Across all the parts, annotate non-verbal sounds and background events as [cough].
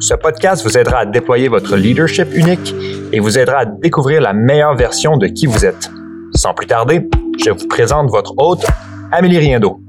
ce podcast vous aidera à déployer votre leadership unique et vous aidera à découvrir la meilleure version de qui vous êtes. Sans plus tarder, je vous présente votre hôte, Amélie Riendo.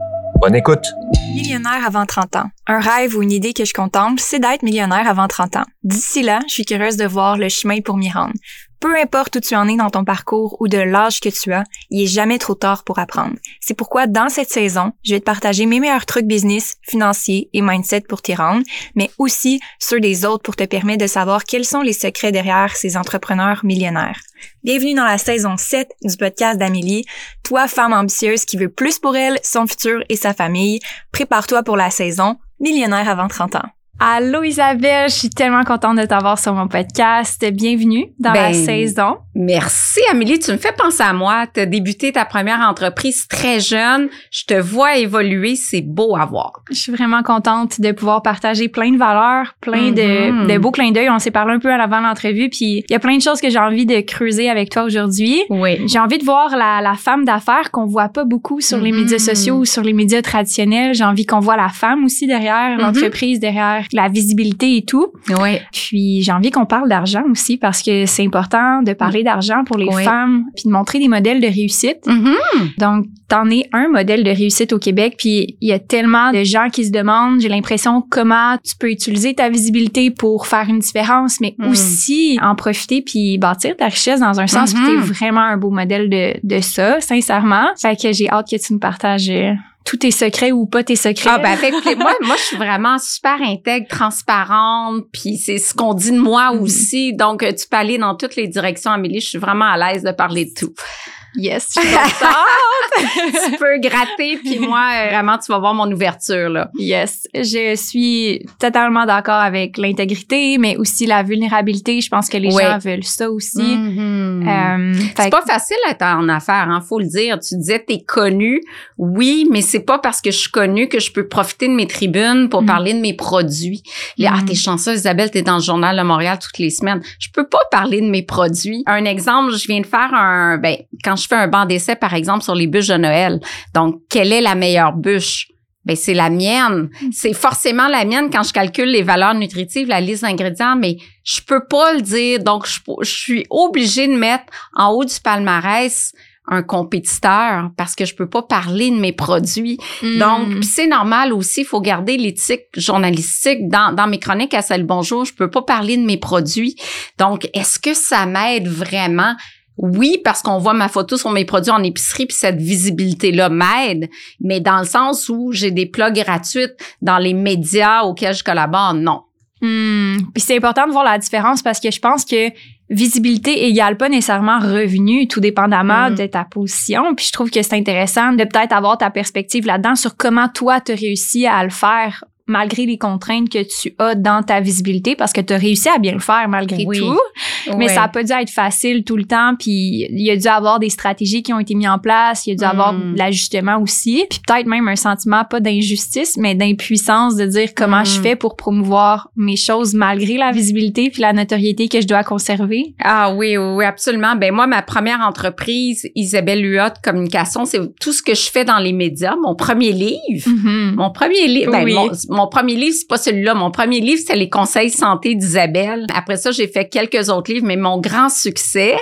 Bonne écoute. Millionnaire avant 30 ans. Un rêve ou une idée que je contemple, c'est d'être millionnaire avant 30 ans. D'ici là, je suis curieuse de voir le chemin pour m'y rendre. Peu importe où tu en es dans ton parcours ou de l'âge que tu as, il est jamais trop tard pour apprendre. C'est pourquoi dans cette saison, je vais te partager mes meilleurs trucs business, financiers et mindset pour t'y rendre, mais aussi ceux des autres pour te permettre de savoir quels sont les secrets derrière ces entrepreneurs millionnaires. Bienvenue dans la saison 7 du podcast d'Amélie. Toi, femme ambitieuse qui veut plus pour elle, son futur et sa famille, prépare-toi pour la saison Millionnaire avant 30 ans. Allô Isabelle, je suis tellement contente de t'avoir sur mon podcast. Bienvenue dans la Ben, saison. Merci Amélie, tu me fais penser à moi. Tu as débuté ta première entreprise très jeune. Je te vois évoluer, c'est beau à voir. Je suis vraiment contente de pouvoir partager plein de valeurs, plein Mhm. de, de beaux clins d'œil. On s'est parlé un peu à l'avant de l'entrevue, puis il y a plein de choses que j'ai envie de creuser avec toi aujourd'hui. Oui. J'ai envie de voir la, la femme d'affaires qu'on voit pas beaucoup sur les Mhm. médias sociaux ou sur les médias traditionnels. J'ai envie qu'on voit la femme aussi derrière Mhm. l'entreprise, derrière la visibilité et tout. Oui. Puis j'ai envie qu'on parle d'argent aussi parce que c'est important de parler d'argent pour les Oui. femmes puis de montrer des modèles de réussite. Mhm. Donc, t'en es un modèle de réussite au Québec, puis il y a tellement de gens qui se demandent, j'ai l'impression, comment tu peux utiliser ta visibilité pour faire une différence, mais Mm. aussi en profiter puis bâtir ta richesse dans un sens, puis Mhm. t'es vraiment un beau modèle de, de ça, sincèrement. Fait que j'ai hâte que tu me partages euh, tous tes secrets ou pas tes secrets. Ah ben avec moi moi je suis vraiment super intègre, transparente, puis c'est ce qu'on dit de moi Mhm. aussi. Donc euh, tu peux aller dans toutes les directions Amélie, je suis vraiment à l'aise de parler de tout. Yes, je suis contente. [laughs] tu peux gratter puis moi euh, vraiment tu vas voir mon ouverture là. Yes, je suis totalement d'accord avec l'intégrité, mais aussi la vulnérabilité. Je pense que les Ouais. gens veulent ça aussi. Mhm. Euh, fait C'est que- pas facile d'être en affaires, hein, faut le dire. Tu disais t'es connu, oui, mais c'est pas parce que je suis connue que je peux profiter de mes tribunes pour Mm. parler de mes produits. Là, Ah, Mm. t'es chanceuse, Isabelle, t'es dans le journal de Montréal toutes les semaines. Je peux pas parler de mes produits. Un exemple, je viens de faire un, ben, quand je fais un banc d'essai, par exemple, sur les bûches de Noël. Donc, quelle est la meilleure bûche? Ben, c'est la mienne. Mm. C'est forcément la mienne quand je calcule les valeurs nutritives, la liste d'ingrédients, mais je peux pas le dire. Donc, je, je suis obligée de mettre en haut du palmarès un compétiteur parce que je peux pas parler de mes produits. Donc, Mm. pis c'est normal aussi, il faut garder l'éthique journalistique. Dans, dans mes chroniques à Salut Bonjour, je peux pas parler de mes produits. Donc, est-ce que ça m'aide vraiment? Oui, parce qu'on voit ma photo sur mes produits en épicerie, puis cette visibilité-là m'aide, mais dans le sens où j'ai des plugs gratuites dans les médias auxquels je collabore, non. Hmm. Puis c'est important de voir la différence parce que je pense que visibilité égale pas nécessairement revenu, tout dépendamment Mhm. de ta position. Puis je trouve que c'est intéressant de peut-être avoir ta perspective là-dedans sur comment toi tu réussi à le faire malgré les contraintes que tu as dans ta visibilité parce que tu as réussi à bien le faire malgré Oui. tout. Mais ça a pas dû être facile tout le temps. Puis il y a dû avoir des stratégies qui ont été mises en place. Il y a dû avoir Mm. de l'ajustement aussi. Puis peut-être même un sentiment, pas d'injustice, mais d'impuissance de dire comment Mm. je fais pour promouvoir mes choses malgré la visibilité puis la notoriété que je dois conserver. Ah oui, oui, oui, absolument. Ben moi, ma première entreprise, Isabelle Huot Communication, c'est tout ce que je fais dans les médias. Mon premier livre, Mhm. mon premier livre, ben, mon, mon premier livre, c'est pas celui-là. Mon premier livre, c'est les conseils santé d'Isabelle. Après ça, j'ai fait quelques autres livres, mais mon grand succès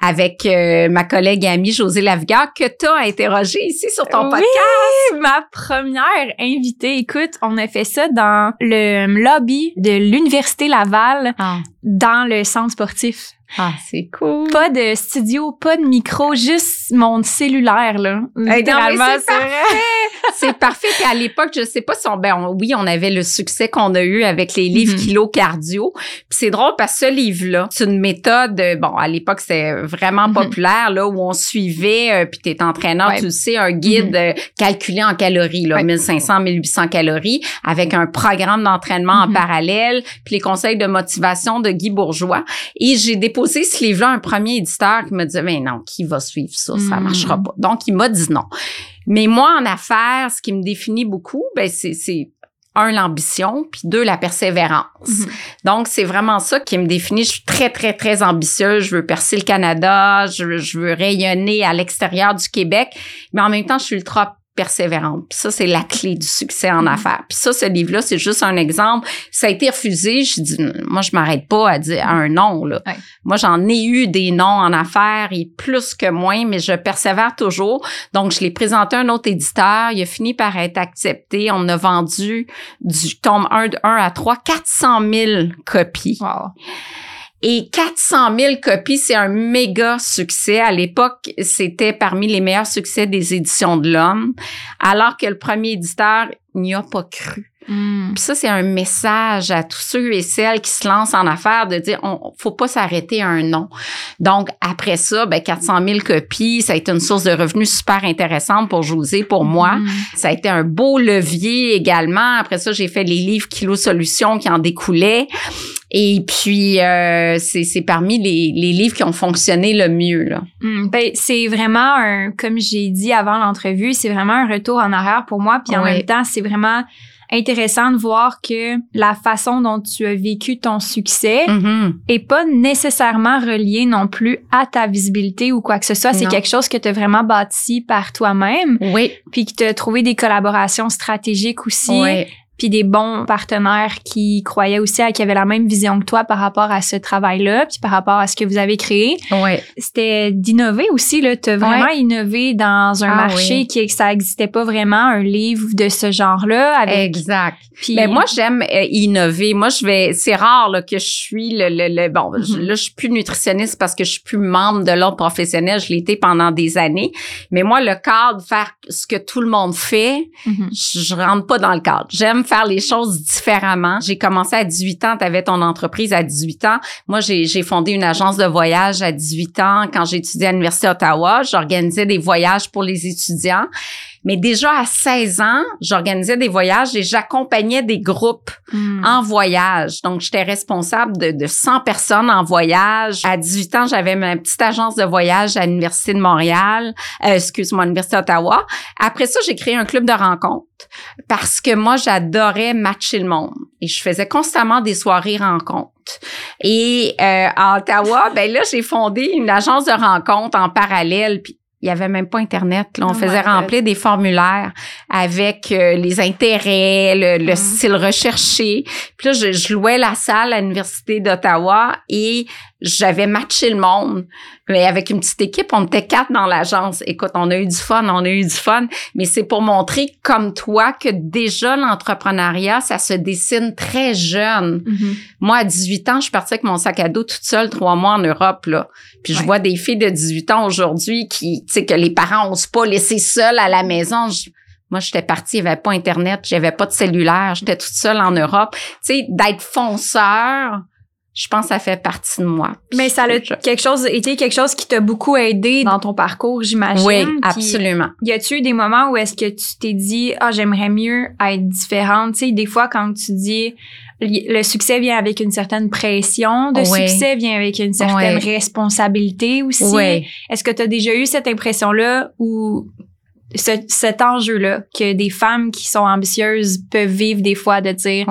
avec euh, ma collègue et amie José Lavigueur, que tu as interrogé ici sur ton Oui, podcast. ma première invitée. Écoute, on a fait ça dans le lobby de l'Université Laval, Ah, dans le centre sportif. ah c'est cool. Pas de studio, pas de micro, juste mon cellulaire, là. mais Littéralement, c'est. C'est parfait. Puis à l'époque, je sais pas si on, ben on- oui, on avait le succès qu'on a eu avec les livres Mhm. Kilo Cardio. Puis c'est drôle parce que ce livre-là, c'est une méthode, euh, bon, à l'époque, c'était vraiment Mhm. populaire, là, où on suivait, euh, puis t'es entraîneur, Ouais. tu le sais, un guide Mhm. euh, calculé en calories, là, Ouais. 1500, 1800 calories, avec un programme d'entraînement en parallèle, puis les conseils de motivation de Guy Bourgeois. Et j'ai déposé ce livre-là à un premier éditeur qui me disait, mais non, qui va suivre ça? Ça marchera pas. Donc, il m'a dit non. Mais moi, en affaires, ce qui me définit beaucoup, ben, c'est, c'est un, l'ambition, puis deux, la persévérance. Mhm. Donc, c'est vraiment ça qui me définit. Je suis très, très, très ambitieuse. Je veux percer le Canada. Je, veux- je veux rayonner à l'extérieur du Québec. Mais en même temps, je suis ultra persévérante. Puis ça, c'est la clé du succès en Mhm. affaires. Puis ça, ce livre-là, c'est juste un exemple. Ça a été refusé. Je dis, moi, je m'arrête pas à dire à un non, là. Moi, j'en ai eu des noms en affaires et plus que moins, mais je persévère toujours. Donc, je l'ai présenté à un autre éditeur. Il a fini par être accepté. On a vendu du tome 1, de 1 à 3, 400 000 copies. Wow. Et 400 000 copies, c'est un méga succès. À l'époque, c'était parmi les meilleurs succès des éditions de l'Homme, alors que le premier éditeur n'y a pas cru. Mm. Puis ça, c'est un message à tous ceux et celles qui se lancent en affaires de dire, on faut pas s'arrêter à un nom. Donc, après ça, ben, 400 000 copies, ça a été une source de revenus super intéressante pour José, pour moi. Mm. Ça a été un beau levier également. Après ça, j'ai fait les livres Kilo Solutions qui en découlaient. Et puis, euh, c'est parmi les, les livres qui ont fonctionné le mieux. Là. Mm, ben, c'est vraiment un, comme j'ai dit avant l'entrevue, c'est vraiment un retour en arrière pour moi. Puis en Ouais. même temps, c'est vraiment intéressant de voir que la façon dont tu as vécu ton succès Mhm. est pas nécessairement reliée non plus à ta visibilité ou quoi que ce soit. C'est quelque chose que tu as vraiment bâti par toi-même, Oui, puis que tu as trouvé des collaborations stratégiques aussi, oui. Puis des bons partenaires qui croyaient aussi à qui avaient la même vision que toi par rapport à ce travail-là, puis par rapport à ce que vous avez créé. oui. C'était d'innover aussi là, tu vraiment innové dans un Ah marché oui. qui ça existait pas vraiment un livre de ce genre-là avec Exact. puis Mais moi, j'aime euh, innover. Moi, je vais. C'est rare là, que je suis le. le, le- bon, je- Mhm. là, je suis plus nutritionniste parce que je suis plus membre de l'ordre professionnel. Je l'ai été pendant des années. Mais moi, le cadre, faire ce que tout le monde fait, Mhm. je, je rentre pas dans le cadre. J'aime faire les choses différemment. J'ai commencé à 18 ans. Tu avais ton entreprise à 18 ans. Moi, j'ai fondé une agence de voyage à 18 ans. Quand étudié à l'Université d'Ottawa, j'organisais des voyages pour les étudiants. Mais déjà à 16 ans, j'organisais des voyages et j'accompagnais des groupes Mm. en voyage. Donc, j'étais responsable de, de 100 personnes en voyage. À 18 ans, j'avais ma petite agence de voyage à l'Université de Montréal, euh, excuse-moi, l'Université d'Ottawa. Après ça, j'ai créé un club de rencontres parce que moi, j'adorais matcher le monde et je faisais constamment des soirées rencontres. Et euh, à Ottawa, ben là, j'ai fondé une agence de rencontres en parallèle. Puis il y avait même pas Internet. Là. On Oh faisait remplir des formulaires avec euh, les intérêts, le, le Mhm. style recherché. Puis là, je, je louais la salle à l'Université d'Ottawa et j'avais matché le monde. Mais avec une petite équipe, on était quatre dans l'agence. Écoute, on a eu du fun, on a eu du fun. Mais c'est pour montrer, comme toi, que déjà l'entrepreneuriat, ça se dessine très jeune. Mhm. Moi, à 18 ans, je suis partie avec mon sac à dos toute seule trois mois en Europe, là. Puis je Ouais. vois des filles de 18 ans aujourd'hui qui, tu sais, que les parents osent pas laisser seules à la maison. Je- moi, j'étais partie, il n'y avait pas Internet, j'avais pas de cellulaire, j'étais toute seule en Europe. Tu sais, d'être fonceur, je pense que ça fait partie de moi. Mais ça a quelque chose été quelque chose qui t'a beaucoup aidé dans ton parcours, j'imagine. Oui, Puis, absolument. Y a-tu eu des moments où est-ce que tu t'es dit ah j'aimerais mieux être différente, tu sais des fois quand tu dis le succès vient avec une certaine pression, Ouais. succès vient avec une certaine responsabilité aussi. Oui. Est-ce que tu as déjà eu cette impression-là ou ce- cet enjeu-là que des femmes qui sont ambitieuses peuvent vivre des fois de dire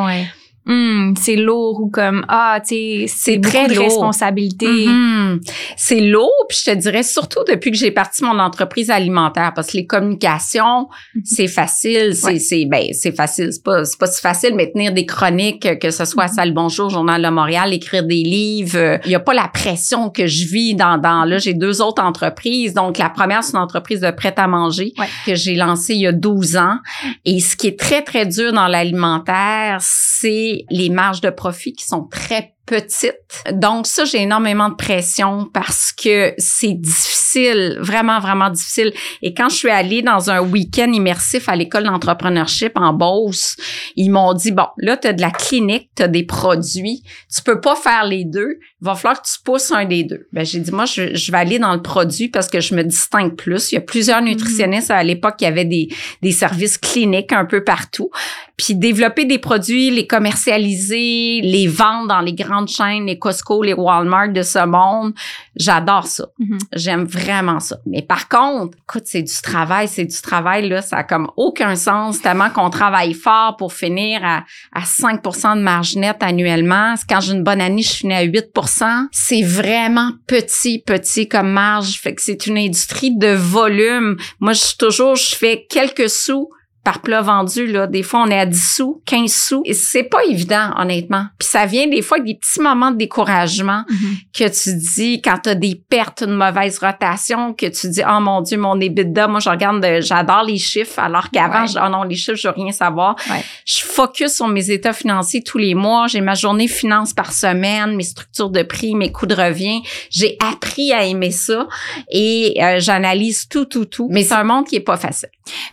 Hum, c'est lourd ou comme ah tu sais c'est très de lourd. responsabilité. Mhm. C'est lourd, puis je te dirais surtout depuis que j'ai parti mon entreprise alimentaire, parce que les communications, Mhm. c'est facile, c'est Ouais. c'est ben c'est facile, c'est pas c'est pas si facile, mais tenir des chroniques, que ce soit à Mhm. Salle Bonjour, Journal de Montréal, écrire des livres, il y a pas la pression que je vis dans dans là j'ai deux autres entreprises, donc la première c'est une entreprise de prêt à manger Ouais. que j'ai lancée il y a 12 ans, et ce qui est très très dur dans l'alimentaire, c'est les marges de profit qui sont très petite. Donc ça, j'ai énormément de pression parce que c'est difficile, vraiment, vraiment difficile. Et quand je suis allée dans un week-end immersif à l'école d'entrepreneurship en Beauce, ils m'ont dit, bon, là, tu as de la clinique, tu as des produits, tu peux pas faire les deux, il va falloir que tu pousses un des deux. Ben, j'ai dit, moi, je, je, vais aller dans le produit parce que je me distingue plus. Il y a plusieurs mhm. nutritionnistes à l'époque qui avaient des, des services cliniques un peu partout. Puis développer des produits, les commercialiser, les vendre dans les grandes chaînes, les Costco, les Walmart de ce monde, j'adore ça. Mhm. J'aime vraiment ça. Mais par contre, écoute, c'est du travail, c'est du travail, là, ça a comme aucun sens, tellement qu'on travaille fort pour finir à, à 5% de marge nette annuellement. Quand j'ai une bonne année, je finis à 8% C'est vraiment petit, petit comme marge. Fait que c'est une industrie de volume. Moi, je suis toujours, je fais quelques sous par plat vendu, là. Des fois, on est à 10 sous, 15 sous. Et c'est pas évident, honnêtement. Puis ça vient des fois avec des petits moments de découragement mm-hmm. que tu dis quand tu as des pertes, une mauvaise rotation, que tu dis, oh mon Dieu, mon EBITDA, moi, je regarde, j'adore les chiffres, alors qu'avant, je oh non, les chiffres, je veux rien savoir. Je focus sur mes états financiers tous les mois. J'ai ma journée finance par semaine, mes structures de prix, mes coûts de revient. J'ai appris à aimer ça et euh, j'analyse tout, tout, tout. Mais c'est un monde qui est pas facile.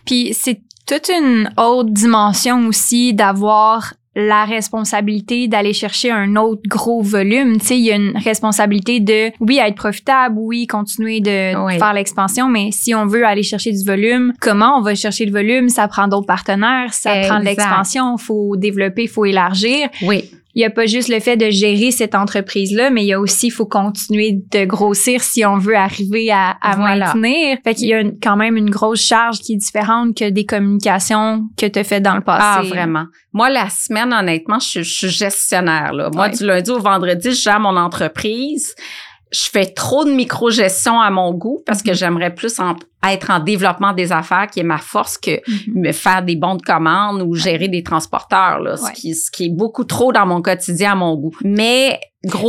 Puis c'est toute une autre dimension aussi d'avoir la responsabilité d'aller chercher un autre gros volume. Tu sais, il y a une responsabilité de, oui, être profitable, oui, continuer de faire l'expansion, mais si on veut aller chercher du volume, comment on va chercher le volume? Ça prend d'autres partenaires, ça prend de l'expansion, faut développer, faut élargir. Oui il n'y a pas juste le fait de gérer cette entreprise-là, mais il y a aussi, il faut continuer de grossir si on veut arriver à, à maintenir. Fait qu'il y a quand même une grosse charge qui est différente que des communications que tu as faites dans le passé. Ah, vraiment. Moi, la semaine, honnêtement, je, suis gestionnaire. Là. Moi, du lundi au vendredi, je gère mon entreprise je fais trop de micro-gestion à mon goût parce que mm-hmm. j'aimerais plus en être en développement des affaires, qui est ma force, que mm-hmm. me faire des bons de commande ou gérer des transporteurs, là, ce, qui, ce qui est beaucoup trop dans mon quotidien à mon goût. Mais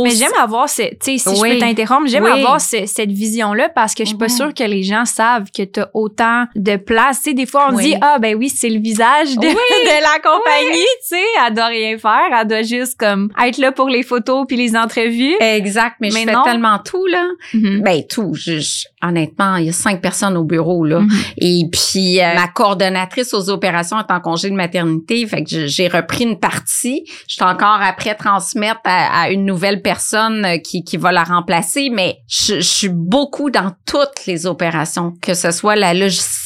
Mais j'aime avoir, tu sais, si je peux t'interrompre, j'aime avoir cette vision-là parce que je suis pas mm-hmm. sûre que les gens savent que tu as autant de place. Tu sais, des fois, on dit, ah, ben oui, c'est le visage de, [laughs] de la compagnie, tu sais, elle doit rien faire, elle doit juste comme être là pour les photos puis les entrevues. Exact, mais, je fais tellement tout, là. Ben, tout. Je, honnêtement, il y a cinq personnes au bureau là. Mhm. Et puis euh, ma coordonnatrice aux opérations est en congé de maternité, fait que j'ai repris une partie. Je suis encore après transmettre à, une nouvelle personne euh, qui, qui va la remplacer, mais je, suis beaucoup dans toutes les opérations, que ce soit la logistique,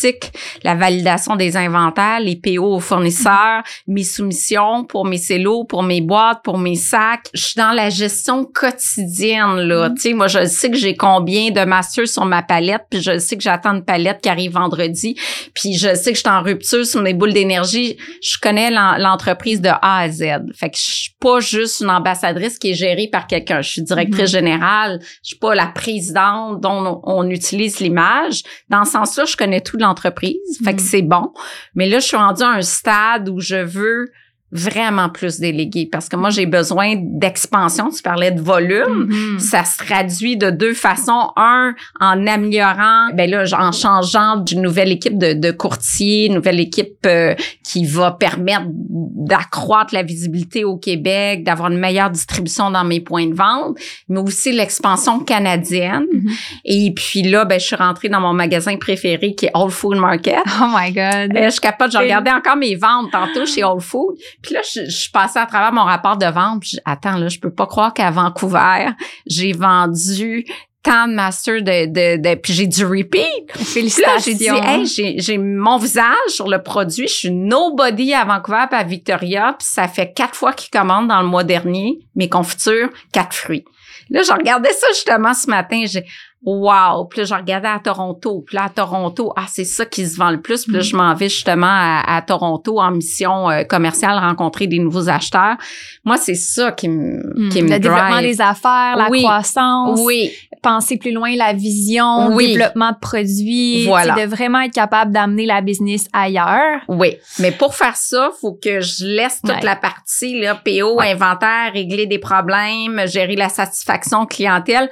la validation des inventaires, les PO aux fournisseurs, mes soumissions pour mes cellos, pour mes boîtes, pour mes sacs. Je suis dans la gestion quotidienne là. Mhm. Tu sais, moi je sais que j'ai combien de masters sur ma palette, puis je sais que j'attends une palette qui arrive vendredi, puis je sais que je suis en rupture sur mes boules d'énergie. Je connais l'entreprise de A à Z. Fait que je suis pas juste une ambassadrice qui est gérée par quelqu'un. Je suis directrice mm-hmm. générale. Je suis pas la présidente dont on, utilise l'image. Dans ce sens-là, je connais tout de Fait que mm-hmm. c'est bon. Mais là, je suis rendue à un stade où je veux vraiment plus délégué parce que moi j'ai besoin d'expansion. Tu parlais de volume. Mm-hmm. ça se traduit de deux façons. Un en améliorant ben là en changeant d'une nouvelle équipe de, de courtiers nouvelle équipe euh, qui va permettre d'accroître la visibilité au Québec d'avoir une meilleure distribution dans mes points de vente mais aussi l'expansion canadienne. Mm-hmm. et puis là ben je suis rentrée dans mon magasin préféré qui est All Food Market. Oh my god. Et je capote je regardais encore mes ventes tantôt chez All Food puis là, je, je passais à travers mon rapport de vente. Puis attends, là, je peux pas croire qu'à Vancouver, j'ai vendu tant de masters de, de, de puis j'ai du repeat. Félicitations. J'ai dit, hey, j'ai mon visage sur le produit. Je suis nobody à Vancouver à Victoria. Puis ça fait quatre fois qu'ils commandent dans le mois dernier mes confitures, quatre fruits. Là, je regardais ça justement ce matin. J'ai Wow! Puis là, je regardais à Toronto. Puis là, à Toronto, ah, c'est ça qui se vend le plus. Puis là, je m'en vais justement à, Toronto en mission euh, commerciale, rencontrer des nouveaux acheteurs. Moi, c'est ça qui me mm. qui me Le développement des affaires, la croissance. Oui. Penser plus loin, la vision, oui. développement de produits. Voilà. de vraiment être capable d'amener la business ailleurs. Oui. Mais pour faire ça, faut que je laisse toute la partie, là, PO, inventaire, régler des problèmes, gérer la satisfaction clientèle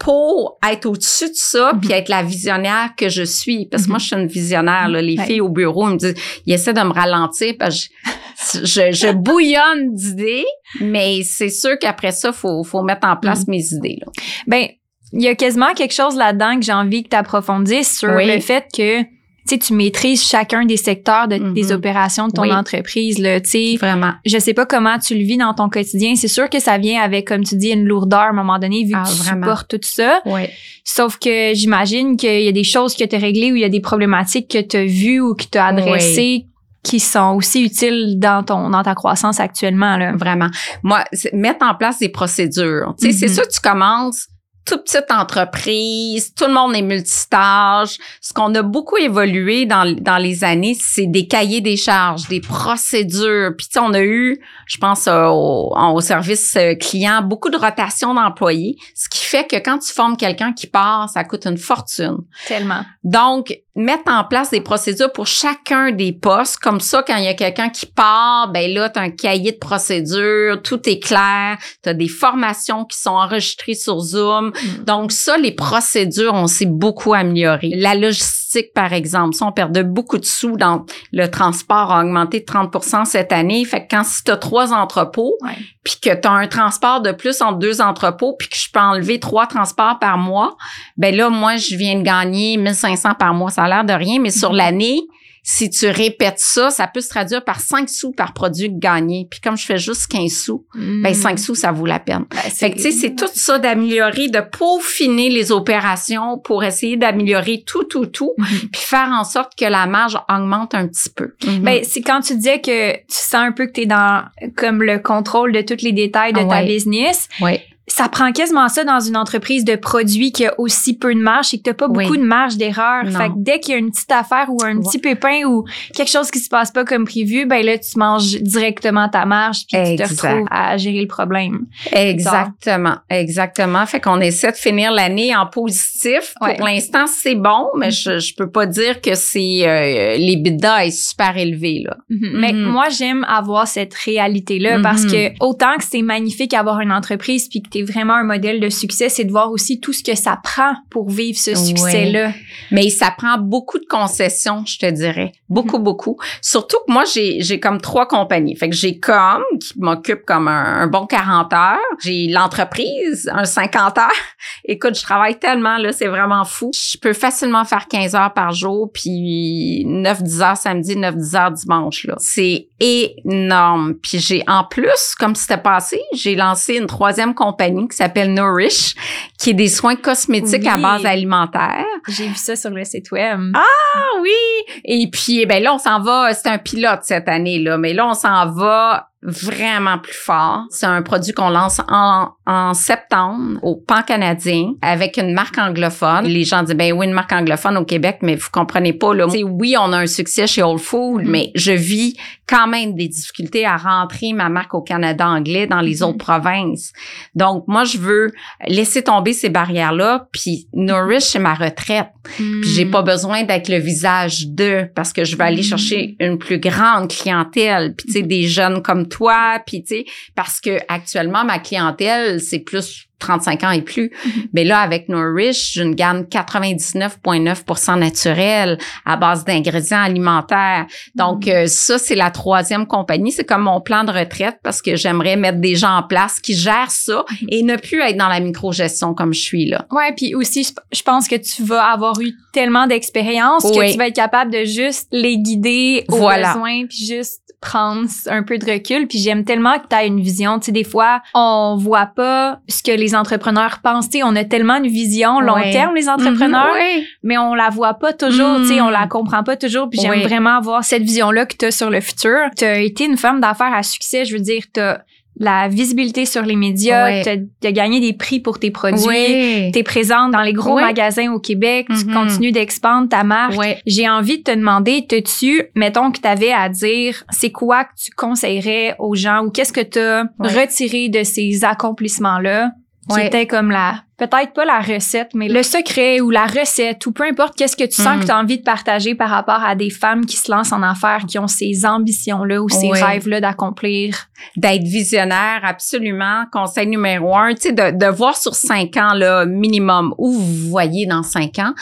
pour être au-dessus de ça, puis mhm. être la visionnaire que je suis. Parce que moi, mhm. je suis une visionnaire. Là. Les filles au bureau, ils me disent, ils essaient de me ralentir parce que je, je bouillonne d'idées, mais c'est sûr qu'après ça, faut, faut mettre en place Mm. mes idées. Là. Ben, il y a quasiment quelque chose là-dedans que j'ai envie que tu approfondisses sur Oui. le fait que tu sais, tu maîtrises chacun des secteurs de, Mhm. des opérations de ton Oui. entreprise. Là, tu sais. Vraiment. je sais pas comment tu le vis dans ton quotidien. C'est sûr que ça vient avec, comme tu dis, une lourdeur à un moment donné, vu Ah, que tu vraiment. supportes tout ça. Oui. Sauf que j'imagine qu'il y a des choses que tu as réglées ou il y a des problématiques que tu as vues ou que tu as adressées qui sont aussi utiles dans ton dans ta croissance actuellement. Là. Vraiment. Moi, mettre en place des procédures. Tu sais, c'est Mhm. sûr que tu commences toute petite entreprise, tout le monde est multitâche. Ce qu'on a beaucoup évolué dans, dans les années, c'est des cahiers des charges, des procédures. Puis on a eu, je pense euh, au, au service euh, client, beaucoup de rotation d'employés, ce qui fait que quand tu formes quelqu'un qui part, ça coûte une fortune. Tellement. Donc, mettre en place des procédures pour chacun des postes. Comme ça, quand il y a quelqu'un qui part, ben là, tu as un cahier de procédures, tout est clair, tu as des formations qui sont enregistrées sur Zoom. Donc, ça, les procédures, on s'est beaucoup amélioré. La logistique, par exemple, ça, on perdait beaucoup de sous dans le transport a augmenté de 30% cette année. Fait que quand si tu as trois entrepôts, puis que tu as un transport de plus entre deux entrepôts, puis que je peux enlever trois transports par mois, ben là, moi, je viens de gagner 1500 par mois. Ça a l'air de rien, mais sur Mhm. l'année, si tu répètes ça, ça peut se traduire par 5 sous par produit gagné. Puis comme je fais juste 15 sous, ben 5 sous, ça vaut la peine. Ben, Fait que, tu sais, c'est tout ça d'améliorer, de peaufiner les opérations pour essayer d'améliorer tout, tout, tout, Mhm. puis faire en sorte que la marge augmente un petit peu. Ben, c'est quand tu disais que tu sens un peu que tu es dans comme le contrôle de tous les détails de Ah ta ouais. business. oui. Ça prend quasiment ça dans une entreprise de produits qui a aussi peu de marge et que t'as pas Oui. beaucoup de marge d'erreur. Fait que dès qu'il y a une petite affaire ou un Ouais. petit pépin ou quelque chose qui se passe pas comme prévu, ben là, tu manges directement ta marge puis tu te retrouves à gérer le problème. Exactement, exactement. Fait qu'on essaie de finir l'année en positif. Ouais. Pour l'instant, c'est bon, mais je, je peux pas dire que c'est euh, les bidas est super élevé là. Mais Mhm. moi, j'aime avoir cette réalité-là parce que autant que c'est magnifique avoir une entreprise puis que vraiment un modèle de succès, c'est de voir aussi tout ce que ça prend pour vivre ce succès-là. Mais ça prend beaucoup de concessions, je te dirais. Beaucoup, beaucoup. Surtout que moi, j'ai, j'ai comme trois compagnies. Fait que j'ai Com, qui m'occupe comme un, un bon 40 heures. J'ai l'entreprise, un 50 heures. [laughs] Écoute, je travaille tellement, là, c'est vraiment fou. Je peux facilement faire 15 heures par jour, puis 9-10 heures samedi, 9-10 heures dimanche, là. C'est énorme. Puis j'ai, en plus, comme c'était passé, j'ai lancé une troisième compagnie qui s'appelle Nourish, qui est des soins cosmétiques à base alimentaire. J'ai vu ça sur le site web. Ah oui! Et puis, eh ben là, on s'en va, c'est un pilote cette année, là, mais là, on s'en va vraiment plus fort. C'est un produit qu'on lance en, en septembre au pan canadien avec une marque anglophone. Les gens disent, ben oui, une marque anglophone au Québec, mais vous comprenez pas, là. C'est oui, on a un succès chez Whole Foods, mais je vis quand même des difficultés à rentrer ma marque au Canada anglais dans les Mhm. autres provinces. Donc, moi, je veux laisser tomber ces barrières-là, puis Nourish, c'est ma retraite. Puis j'ai Hmm. pas besoin d'être le visage d'eux parce que je vais aller Mm. chercher une plus grande clientèle, puis tu sais des jeunes comme toi, puis tu sais parce que actuellement ma clientèle c'est plus 35 ans et plus. Mm-hmm. Mais là avec Nourish, j'ai une gamme 99.9% naturelle à base d'ingrédients alimentaires. Donc Mm-hmm. euh, ça c'est la troisième compagnie, c'est comme mon plan de retraite parce que j'aimerais mettre des gens en place qui gèrent ça Mm-hmm. et ne plus être dans la microgestion comme je suis là. Ouais, puis aussi, je- pense que tu vas avoir eu tellement d'expérience que tu vas être capable de juste les guider aux Voilà. besoins, puis juste prendre un peu de recul. Puis j'aime tellement que tu as une vision. Tu sais, des fois, on voit pas ce que les entrepreneurs pensent. Tu sais, on a tellement une vision long Ouais. terme, les entrepreneurs, Mhm, oui. mais on la voit pas toujours. Mm. Tu sais, on la comprend pas toujours. Puis j'aime vraiment avoir cette vision-là que tu as sur le futur. Tu as été une femme d'affaires à succès. Je veux dire, tu as la visibilité sur les médias, Ouais. tu as gagné des prix pour tes produits. Oui. Tu es présente dans les gros magasins au Québec, tu Mhm. continues d'expandre ta marque. Ouais. J'ai envie de te demander, t'as-tu, mettons que tu avais à dire, c'est quoi que tu conseillerais aux gens ou qu'est-ce que tu as Ouais. retiré de ces accomplissements-là? Qui Ouais. étaient comme la, peut-être pas la recette, mais le secret ou la recette ou peu importe qu'est-ce que tu sens que tu as envie de partager par rapport à des femmes qui se lancent en affaires, qui ont ces ambitions-là ou ces Ouais. rêves-là d'accomplir. D'être visionnaire, absolument. Conseil numéro un, tu sais, de, de voir sur cinq ans, là, minimum, où vous voyez dans cinq ans.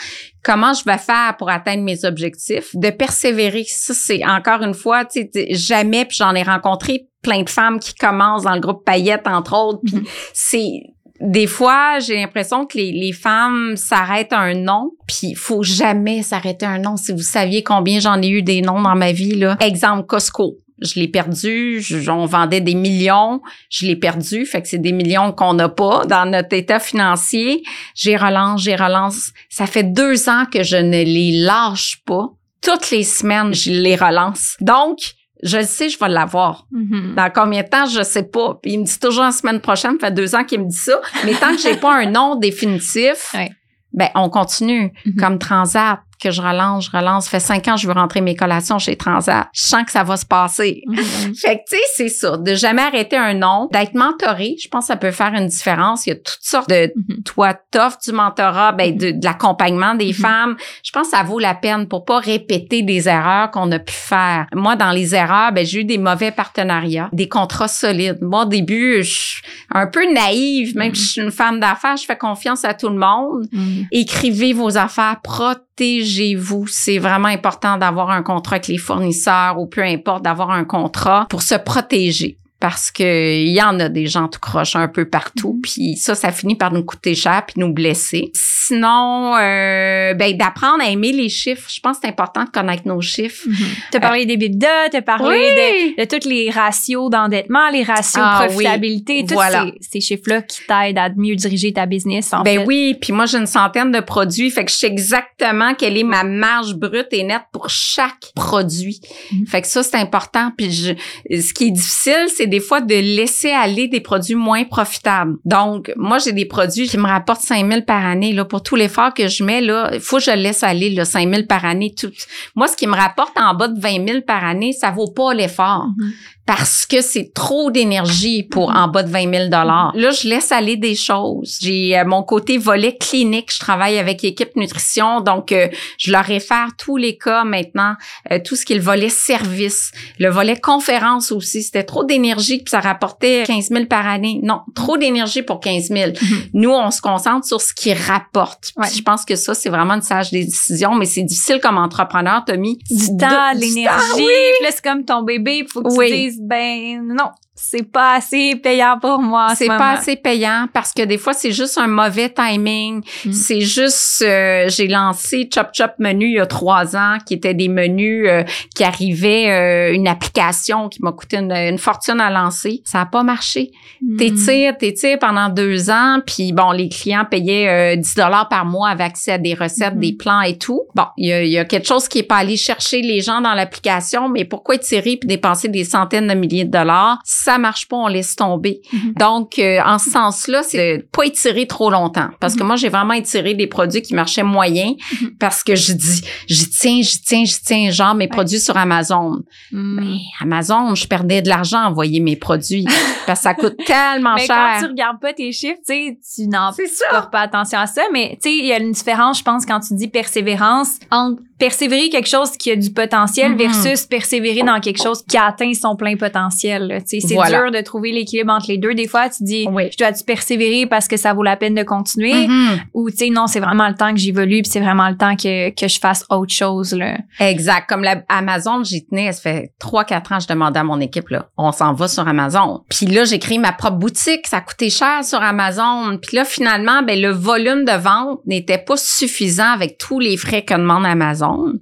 comment je vais faire pour atteindre mes objectifs, de persévérer. Ça, c'est encore une fois, tu sais, jamais, puis j'en ai rencontré plein de femmes qui commencent dans le groupe Paillette, entre autres, puis Mhm. c'est des fois, j'ai l'impression que les, femmes s'arrêtent à un nom, puis faut jamais s'arrêter à un nom. Si vous saviez combien j'en ai eu des noms dans ma vie, là. Exemple, Costco. Je l'ai perdu, on vendait des millions, je l'ai perdu, fait que c'est des millions qu'on n'a pas dans notre état financier. J'ai relance, j'ai relance. Ça fait deux ans que je ne les lâche pas. Toutes les semaines, je les relance. Donc, je le sais, je vais l'avoir. Mhm. Dans combien de temps, je sais pas. Puis il me dit toujours la semaine prochaine, ça fait deux ans qu'il me dit ça. Mais tant que j'ai pas un nom définitif, Ouais. ben on continue. Mhm. Comme Transat, que je relance, je relance. Ça fait cinq ans que je veux rentrer mes collations chez Transat. Je sens que ça va se passer. [laughs] Mhm. Fait que, tu sais, c'est ça. De jamais arrêter un nom, d'être mentoré, je pense que ça peut faire une différence. Il y a toutes sortes de... Mhm. Toi, t'offres du mentorat, ben, de, de l'accompagnement des Mhm. femmes. Je pense que ça vaut la peine pour pas répéter des erreurs qu'on a pu faire. Moi, dans les erreurs, ben, j'ai eu des mauvais partenariats, des contrats solides. Moi, au début, je suis un peu naïve, même si je suis une femme d'affaires, je fais confiance à tout le monde. Mhm. Écrivez vos affaires, protégez-vous. C'est vraiment important d'avoir un contrat avec les fournisseurs ou peu importe, d'avoir un contrat pour se protéger. Parce que il y en a des gens tout croche un peu partout, Mhm. puis ça, ça finit par nous coûter cher puis nous blesser. Sinon, euh, ben d'apprendre à aimer les chiffres. Je pense que c'est important de connaître nos chiffres. Mhm. T'as parlé des EBITDA, t'as parlé Oui. de, de tous les ratios d'endettement, les ratios Ah de profitabilité, oui, tous voilà. ces, ces chiffres-là qui t'aident à mieux diriger ta business, en ben fait. oui, puis moi j'ai une centaine de produits, fait que je sais exactement quelle est ma marge brute et nette pour chaque produit. Mhm. Fait que ça c'est important. Puis je, ce qui est difficile, c'est des fois de laisser aller des produits moins profitables. Donc moi j'ai des produits qui me rapportent 5000 par année pour tout l'effort que je mets il faut que je laisse aller le 5000 par année. Moi ce qui me rapporte en bas de 20 000 par année, ça vaut pas l'effort Mhm. Parce que c'est trop d'énergie pour en bas de 20 000 dollars. Là, je laisse aller des choses. J'ai euh, mon côté volet clinique. Je travaille avec équipe nutrition, donc euh, je leur réfère tous les cas maintenant, euh, tout ce qui est le volet service, le volet conférence aussi. C'était trop d'énergie puis ça rapportait 15 000 par année. Non, trop d'énergie pour 15 000. Nous, on se concentre sur ce qui rapporte. Ouais. Je pense que ça, c'est vraiment une sage décision, mais c'est difficile comme entrepreneur, Tommy. Du temps, l'énergie, oui. c'est comme ton bébé, il faut que Oui. tu dises, ben non, c'est pas assez payant pour moi ce C'est pas assez payant parce que des fois, c'est juste un mauvais timing. Mm. C'est juste, euh, j'ai lancé Chop Chop Menu il y a trois ans, qui étaient des menus euh, qui arrivaient, euh, une application qui m'a coûté une, une fortune à lancer. Ça a pas marché. Mm. T'étires, t'étires pendant deux ans, puis bon, les clients payaient euh, 10 dollars par mois avec accès à des recettes, Mhm. des plans et tout. Bon, il y a, y a quelque chose qui est pas allé chercher les gens dans l'application, mais pourquoi étirer puis dépenser des centaines de milliers de dollars? Ça marche pas, on laisse tomber. Mhm. Donc, euh, en ce sens-là, c'est pas étirer trop longtemps. Parce que moi, j'ai vraiment étiré des produits qui marchaient moyen Mhm. parce que je dis, j'y tiens, j'y tiens, j'y tiens, genre mes produits sur Amazon. Mm. Mais Amazon, je perdais de l'argent à envoyer mes produits [laughs] parce que ça coûte tellement Mais quand tu cher. regardes pas tes chiffres, tu sais, tu n'en portes pas attention à ça, mais tu sais, il y a une différence, je pense, quand tu dis persévérance, entre persévérer quelque chose qui a du potentiel Mhm. versus persévérer dans quelque chose qui a atteint son plein potentiel. c'est Voilà. dur de trouver l'équilibre entre les deux. Des fois, tu dis, Oui. je dois-tu persévérer parce que ça vaut la peine de continuer? Mhm. Ou, tu sais, non, c'est vraiment le temps que j'évolue puis c'est vraiment le temps que, que je fasse autre chose, là. Exact. Comme la, Amazon, j'y tenais, ça fait 3-4 ans, je demandais à mon équipe, là, on s'en va sur Amazon. Puis là, j'ai créé ma propre boutique, ça coûtait cher sur Amazon. Puis là, finalement, ben, le volume de vente n'était pas suffisant avec tous les frais que demande Amazon.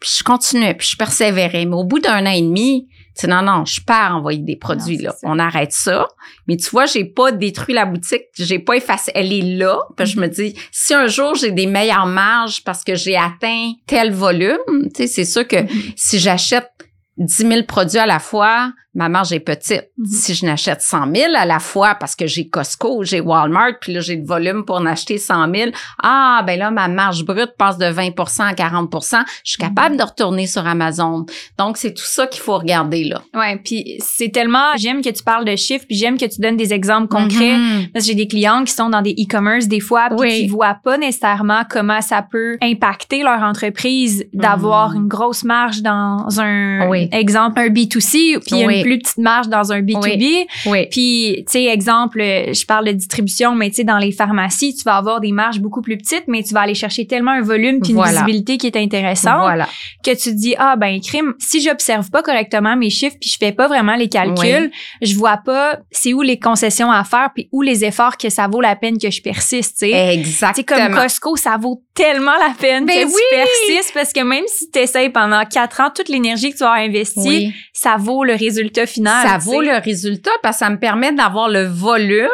Puis je continuais, puis je persévérais. Mais au bout d'un an et demi, tu sais, non, non, je pars envoyer des produits, Non, là. ça. On arrête ça. Mais tu vois, j'ai pas détruit la boutique, j'ai pas effacé. Elle est là. Puis je me dis, si un jour j'ai des meilleures marges parce que j'ai atteint tel volume, tu sais, c'est sûr que si j'achète 10 000 produits à la fois, ma marge est petite. Mhm. Si je n'achète 100 000 à la fois parce que j'ai Costco, j'ai Walmart, puis là, j'ai le volume pour en acheter 100 000, ah, ben là, ma marge brute passe de 20% à 40% Je suis capable de retourner sur Amazon. Donc, c'est tout ça qu'il faut regarder, là. Ouais, puis c'est tellement j'aime que tu parles de chiffres, puis j'aime que tu donnes des exemples concrets. Mhm. Parce que j'ai des clients qui sont dans des e-commerce des fois, puis Oui. qui voient pas nécessairement comment ça peut impacter leur entreprise d'avoir Mhm. une grosse marge dans un Oui. exemple un B2C, puis a Oui. Oui. plus petite marge dans un B2B. Oui. Puis, tu sais, exemple, je parle de distribution, mais tu sais, dans les pharmacies, tu vas avoir des marges beaucoup plus petites, mais tu vas aller chercher tellement un volume puis une Voilà. visibilité qui est intéressante Voilà. que tu te dis, ah, ben, crime, si j'observe pas correctement mes chiffres puis je fais pas vraiment les calculs, je vois pas c'est où les concessions à faire puis où les efforts que ça vaut la peine que je persiste, tu sais. Tu sais, comme Exactement. Costco, ça vaut tellement la peine Ben que oui! tu persistes parce que même si tu essayes pendant quatre ans, toute l'énergie que tu as investie, Oui. ça vaut le résultat final. Ça vaut sais. le résultat parce que ça me permet d'avoir le volume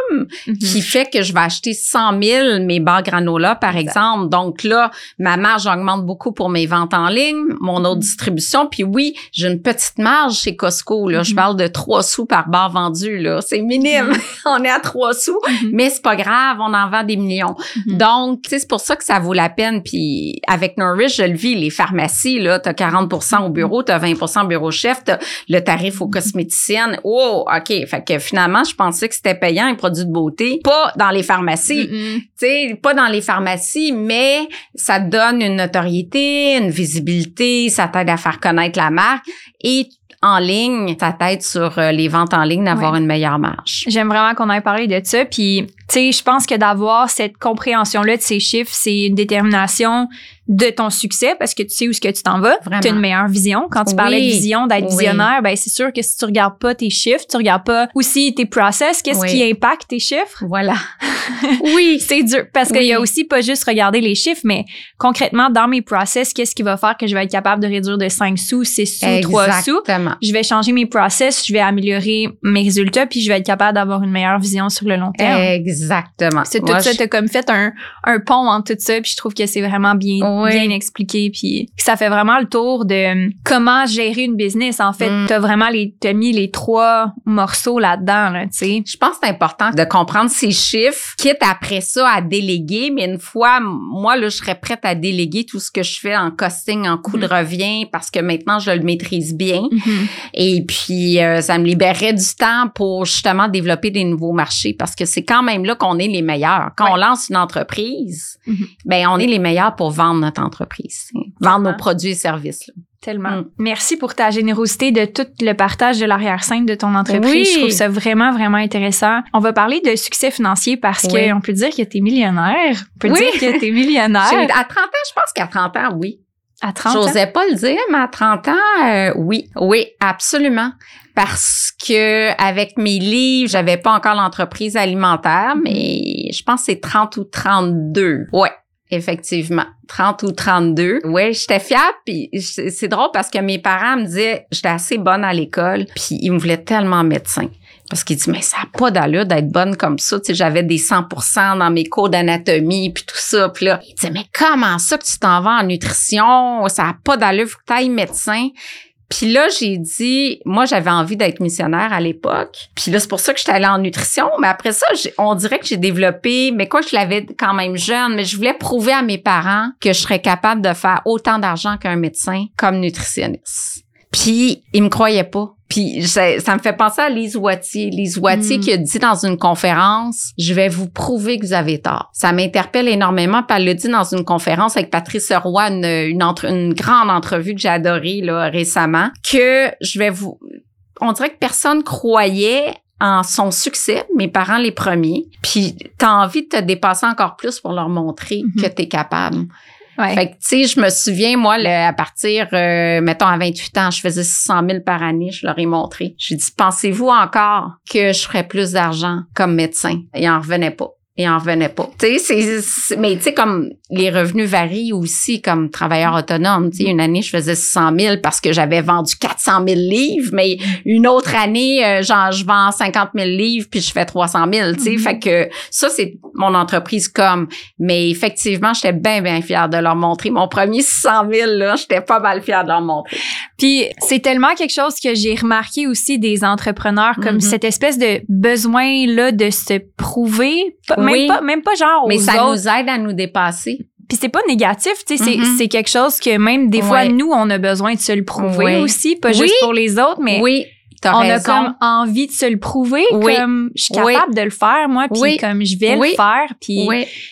Mhm. qui fait que je vais acheter 100 000 mes barres granola, par Exact. exemple. Donc là, ma marge augmente beaucoup pour mes ventes en ligne, mon autre Mhm. distribution. Puis oui, j'ai une petite marge chez Costco. Là. Je Mhm. parle de 3 sous par barre vendue. Là. C'est minime. [laughs] On est à 3 sous. Mais c'est pas grave, on en vend des millions. Donc, c'est pour ça que ça vaut la peine. Puis avec Nourish, je le vis, les pharmacies, là, t'as 40% au bureau, t'as 20% au bureau chef, le tarif aux cosméticiennes. Oh, OK. Fait que finalement, je pensais que c'était payant, les produits de beauté. Pas dans les pharmacies. Mhm. Tu sais, pas dans les pharmacies, mais ça te donne une notoriété, une visibilité, ça t'aide à faire connaître la marque. Et en ligne, ça t'aide sur euh, les ventes en ligne d'avoir Ouais. une meilleure marge. J'aime vraiment qu'on ait parlé de ça. Puis, tu sais, je pense que d'avoir cette compréhension-là de ces chiffres, c'est une détermination de ton succès parce que tu sais où est-ce que tu t'en vas. Tu as une meilleure vision. Quand tu Oui. parlais de vision, d'être Oui. visionnaire, ben c'est sûr que si tu regardes pas tes chiffres, tu regardes pas aussi tes process, qu'est-ce Oui. qui impacte tes chiffres? Voilà. [laughs] oui. C'est dur parce qu'il y a aussi pas juste regarder les chiffres, mais concrètement, dans mes process, qu'est-ce qui va faire que je vais être capable de réduire de 5 sous, 6 sous, 3 sous? Exactement. Je vais changer mes process, je vais améliorer mes résultats, puis je vais être capable d'avoir une meilleure vision sur le long terme. Exactement. C'est tout Moi, ça, je- t'as comme fait un, un pont entre tout ça, puis je trouve que c'est vraiment bien, Oui. bien expliqué, puis ça fait vraiment le tour de euh, comment gérer une business. En fait, Mm. t'as vraiment les, t'as mis les trois morceaux là-dedans, là, tu sais. Je pense que c'est important de comprendre ces chiffres, quitte après ça à déléguer, mais une fois, moi, là, je serais prête à déléguer tout ce que je fais en costing, en coût de revient, parce que maintenant, je le maîtrise bien. Et puis, euh, ça me libérerait du temps pour justement développer des nouveaux marchés, parce que c'est quand même là qu'on est les meilleurs. Quand Ouais. on lance une entreprise, Mhm. ben on est les meilleurs pour vendre notre entreprise, vendre nos produits et services. là. Tellement. Mm. Merci pour ta générosité de tout le partage de l'arrière-scène de ton entreprise. Oui. Je trouve ça vraiment, vraiment intéressant. On va parler de succès financier parce Oui. qu'on peut dire que t'es millionnaire. On peut Oui. dire que t'es [laughs] millionnaire J'ai- À 30 ans, je pense qu'à 30 ans, oui. à 30 ans? J'osais pas le dire, mais à 30 ans, euh, oui, oui, absolument. Parce que avec mes livres, j'avais pas encore l'entreprise alimentaire, mais je pense que c'est 30 ou 32. Ouais. Effectivement, 30 ou 32. Ouais, j'étais fière puis c'est c'est drôle parce que mes parents me disaient j'étais assez bonne à l'école, puis ils me voulaient tellement médecin. Parce qu'ils disent mais ça n'a pas d'allure d'être bonne comme ça, tu sais j'avais des 100% dans mes cours d'anatomie puis tout ça, puis là, ils disaient mais comment ça que tu t'en vas en nutrition, ça n'a pas d'allure, faut que tu ailles médecin. Puis là, j'ai dit, moi, j'avais envie d'être missionnaire à l'époque. Puis là, c'est pour ça que j'étais allée en nutrition. Mais après ça, on dirait que j'ai développé, mais quoi, je l'avais quand même jeune, mais je voulais prouver à mes parents que je serais capable de faire autant d'argent qu'un médecin comme nutritionniste. Puis, ils me croyaient pas. Puis, ça, ça me fait penser à Lise Wattier. Lise Wattier Mm. qui a dit dans une conférence, je vais vous prouver que vous avez tort. Ça m'interpelle énormément. Puis, elle l'a dit dans une conférence avec Patrice Roy, une, une, entre- une grande entrevue que j'ai adorée là, récemment, que je vais vous... On dirait que personne croyait en son succès, mes parents les premiers, puis t'as envie de te dépasser encore plus pour leur montrer Mhm. que t'es capable. Fait que, tu sais, je me souviens, moi, le- à partir, euh, mettons, à 28 ans, je faisais 600 000 par année, je leur ai montré. J'ai dit, pensez-vous encore que je ferais plus d'argent comme médecin? Ils en revenaient pas. Ils en revenaient pas. Tu sais, c'est- mais tu sais, comme les revenus varient aussi comme travailleur autonome. Tu sais, une année, je faisais 600 000 parce que j'avais vendu 400 000 livres, mais une autre année, euh, genre, je vends 50 000 livres puis je fais 300 000, tu sais. Mhm. Fait que ça, c'est mon entreprise comme. Mais effectivement, j'étais bien, bien fière de leur montrer. Mon premier 600 000, là, j'étais pas mal fière de leur montrer. Puis c'est tellement quelque chose que j'ai remarqué aussi des entrepreneurs comme Mhm. cette espèce de besoin là de se prouver, Pas- Oui. Même pas même pas genre aux Mais ça autres. nous aide à nous dépasser. Puis c'est pas négatif, tu sais, c'est- c'est quelque chose que même des fois Ouais. nous on a besoin de se le prouver aussi, pas Oui. juste pour les autres, mais oui, on raison. a comme envie de se le prouver, Oui. comme je suis Oui. capable de le faire, moi, puis Oui. comme je vais le faire, puis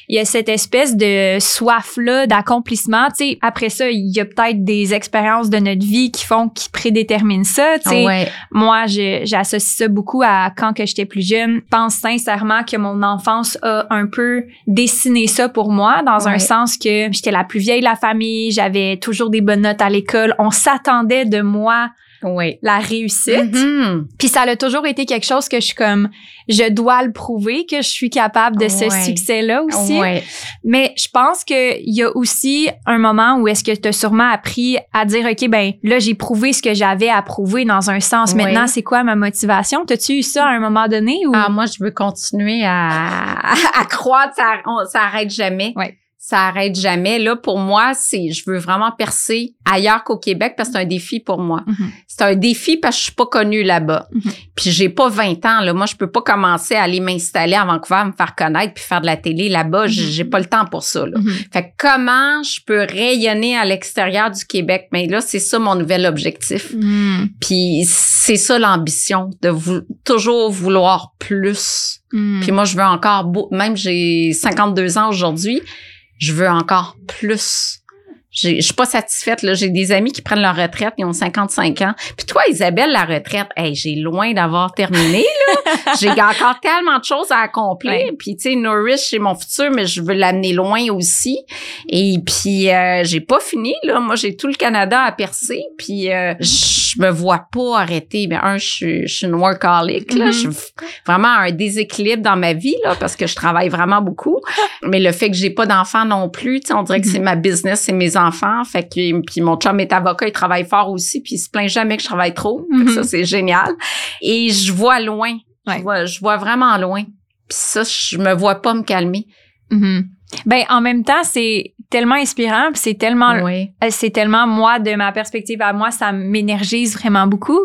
il y a cette espèce de soif-là d'accomplissement. Tu sais, après ça, il y a peut-être des expériences de notre vie qui font, qui prédéterminent ça. Tu sais, moi, j'associe ça beaucoup à quand que j'étais plus jeune. Je pense sincèrement que mon enfance a un peu dessiné ça pour moi, dans un sens que j'étais la plus vieille de la famille, j'avais toujours des bonnes notes à l'école. On s'attendait de moi Oui. la réussite. Mhm. Puis ça a toujours été quelque chose que je suis comme, je dois le prouver que je suis capable de ce succès-là aussi. Ouais. Mais je pense qu'il y a aussi un moment où est-ce que tu as sûrement appris à dire, OK, ben là, j'ai prouvé ce que j'avais à prouver dans un sens. Oui. Maintenant, c'est quoi ma motivation? T'as-tu eu ça à un moment donné? Ou... Ah, moi, je veux continuer à, [laughs] à croître. Ça, on- ça arrête jamais. Ouais. Ça arrête jamais. Là, pour moi, c'est, je veux vraiment percer ailleurs qu'au Québec parce que c'est un défi pour moi. Mhm. C'est un défi parce que je suis pas connue là-bas. Mhm. Puis j'ai pas 20 ans, là. Moi, je peux pas commencer à aller m'installer à Vancouver, me faire connaître puis faire de la télé là-bas. J'ai- Mhm. J'ai pas le temps pour ça, là. Fait que comment je peux rayonner à l'extérieur du Québec? Mais là, c'est ça mon nouvel objectif. Puis c'est ça l'ambition, de vou- toujours vouloir plus. Puis moi, je veux encore, beau- même j'ai 52 ans aujourd'hui, je veux encore plus. J'ai- Je suis pas satisfaite. Là. J'ai des amis qui prennent leur retraite, ils ont 55 ans. Puis toi, Isabelle, la retraite, hey, j'ai loin d'avoir terminé. là. [laughs] j'ai encore tellement de choses à accomplir. Ouais. Puis tu sais, Nourish, c'est mon futur, mais je veux l'amener loin aussi. Et puis, euh, j'ai pas fini. là. Moi, j'ai tout le Canada à percer. Puis euh, je me vois pas arrêter. Ben, un, je suis, je suis une workaholic. Là. Mhm. Je suis vraiment un déséquilibre dans ma vie là parce que je travaille vraiment beaucoup [laughs] mais le fait que j'ai pas d'enfants non plus on dirait que c'est ma business c'est mes enfants fait que puis mon chum est avocat il travaille fort aussi puis il se plaint jamais que je travaille trop Mhm. ça c'est génial et je vois loin Ouais. je vois je vois vraiment loin puis ça je me vois pas me calmer Mhm. Ben, en même temps, c'est tellement inspirant, puis c'est tellement oui Euh, c'est tellement moi de ma perspective à moi ça m'énergise vraiment beaucoup